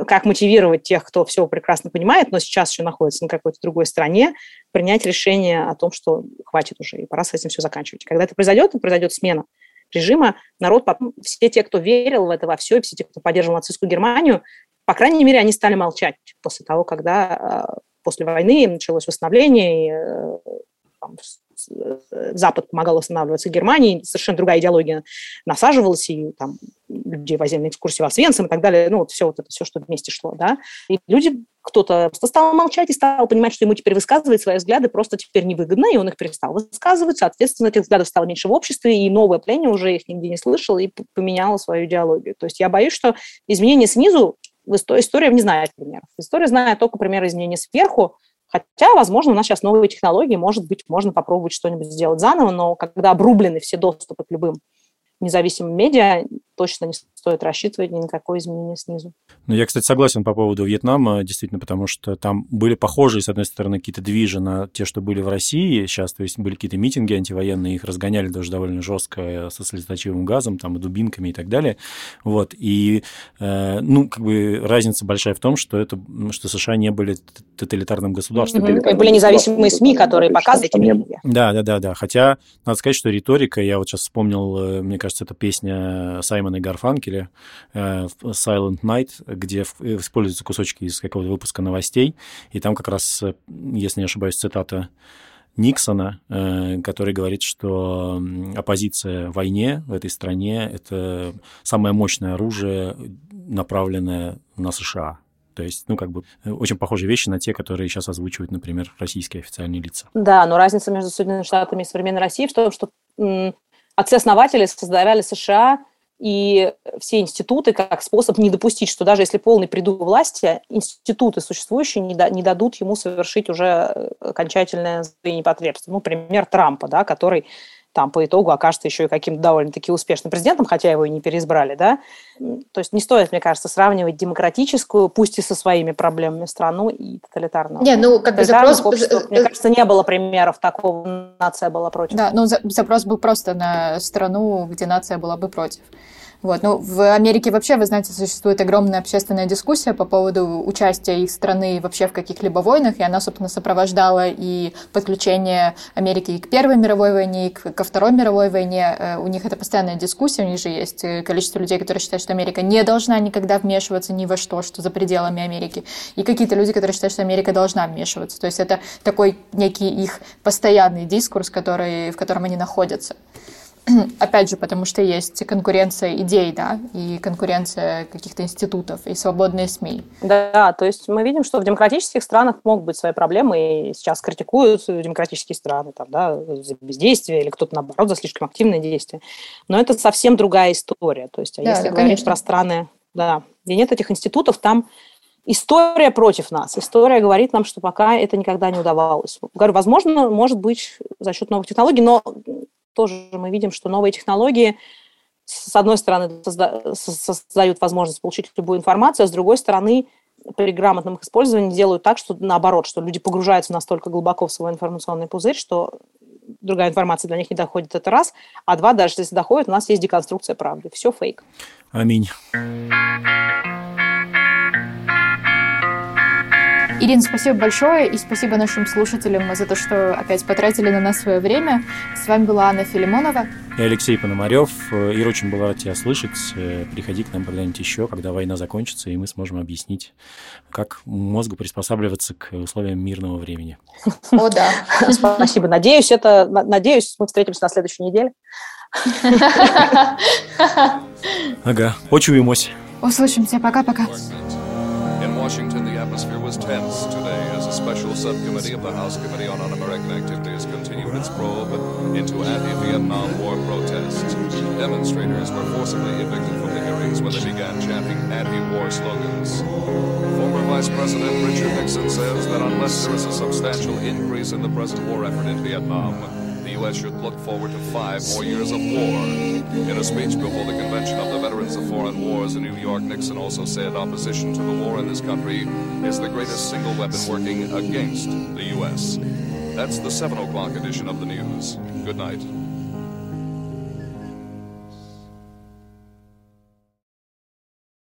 как мотивировать тех, кто все прекрасно понимает, но сейчас еще находится на какой-то другой стране, принять решение о том, что хватит уже, и пора с этим все заканчивать. Когда это произойдет, и произойдет смена режима, народ, все те, кто верил в это во все, и все те, кто поддерживал нацистскую Германию, по крайней мере, они стали молчать после того, когда а, после войны началось восстановление, и э, там, Э, Запад помогал восстанавливаться Германии, совершенно другая идеология насаживалась, и там людей возили на экскурсии в Освенцим и так далее, ну, вот все вот это, все, что вместе шло, да. И люди, кто-то стал молчать и стал понимать, что ему теперь высказывать свои взгляды просто теперь невыгодно, и он их перестал высказывать, соответственно, этих взглядов стало меньше в обществе, и новое поколение уже их нигде не слышало и поменяло свою идеологию. То есть я боюсь, что изменения снизу история не знает примеров. История знает только примеры изменений сверху, Хотя, возможно, у нас сейчас новые технологии, может быть, можно попробовать что-нибудь сделать заново, но когда обрублены все доступы к любым независимым медиа, точно не стоит рассчитывать ни на какое изменение снизу. Ну, я, кстати, согласен по поводу Вьетнама, действительно, потому что там были похожие, с одной стороны, какие-то движи на те, что были в России сейчас, то есть были какие-то митинги антивоенные, их разгоняли даже довольно жестко со слезоточивым газом, там, и дубинками и так далее, вот, и, э, ну, как бы разница большая в том, что это, что США не были тоталитарным государством. Mm-hmm. Были независимые СМИ, которые показывали эти. Да, да, да, да, хотя, надо сказать, что риторика, я вот сейчас вспомнил, э, мне кажется, это песня Саймона и Гарфанкеля э, Silent Night, где э, используются кусочки из какого-то выпуска новостей, и там как раз, э, если не ошибаюсь, цитата Никсона, который говорит, что оппозиция войне в этой стране – это самое мощное оружие, направленное на США. То есть, ну, как бы, очень похожие вещи на те, которые сейчас озвучивают, например, российские официальные лица. Да, но разница между Соединенными Штатами и современной Россией в том, что отцы-основатели создавали США и все институты как способ не допустить, что даже если полный приду власти, институты существующие не, да, не дадут ему совершить уже окончательное непотребство. Ну, пример Трампа, да, который там по итогу окажется еще и каким-то довольно-таки успешным президентом, хотя его и не переизбрали, да. То есть не стоит, мне кажется, сравнивать демократическую, пусть и со своими проблемами страну, и тоталитарную. Не, ну, как бы запрос... Обществ, мне кажется, не было примеров такого, нация была против. Да, ну, запрос был просто на страну, где нация была бы против. Вот. Ну, в Америке вообще, вы знаете, существует огромная общественная дискуссия по поводу участия их страны вообще в каких-либо войнах, и она, собственно, сопровождала и подключение Америки и к Первой мировой войне, и ко Второй мировой войне. Э, у них это постоянная дискуссия, у них же есть э, количество людей, которые считают, что Америка не должна никогда вмешиваться ни во что, что за пределами Америки, и какие-то люди, которые считают, что Америка должна вмешиваться. То есть это такой некий их постоянный дискурс, который, в котором они находятся. опять же, потому что есть конкуренция идей, да, и конкуренция каких-то институтов, и свободные СМИ. Да, то есть мы видим, что в демократических странах могут быть свои проблемы, и сейчас критикуют демократические страны, там, да, за бездействие, или кто-то, наоборот, за слишком активное действие. Но это совсем другая история. То есть, а да, если да, говорить конечно. про страны, да, где нет этих институтов, там история против нас. История говорит нам, что пока это никогда не удавалось. Говорю, возможно, может быть, за счет новых технологий, но тоже мы видим, что новые технологии, с одной стороны, создают возможность получить любую информацию, а с другой стороны, при грамотном их использовании делают так, что наоборот, что люди погружаются настолько глубоко в свой информационный пузырь, что другая информация для них не доходит, это раз. А два, даже если доходит, у нас есть деконструкция правды. Все фейк. Аминь. Ирина, спасибо большое и спасибо нашим слушателям за то, что опять потратили на нас свое время. С вами была Анна Филимонова. И Алексей Пономарев. Ир, очень был рад тебя слышать. Приходи к нам когда-нибудь еще, когда война закончится, и мы сможем объяснить, как мозгу приспосабливаться к условиям мирного времени. О, да. Спасибо. Надеюсь, это, надеюсь, мы встретимся на следующей неделе. Ага. Почуемся. Услышимся. Пока-пока. Washington, the atmosphere was tense today as a special subcommittee of the House Committee on Un-American Activities continued its probe into anti-Vietnam War protests. Demonstrators were forcibly evicted from the hearings when they began chanting anti-war slogans. Former Vice President Richard Nixon says that unless there is a substantial increase in the present war effort in Vietnam, U.S. should look forward to five more years of war. In a speech before the Convention of the Veterans of Foreign Wars in New York, Nixon also said opposition to the war in this country is the greatest single weapon working against the U.S. That's the 7 o'clock edition of the news. Good night.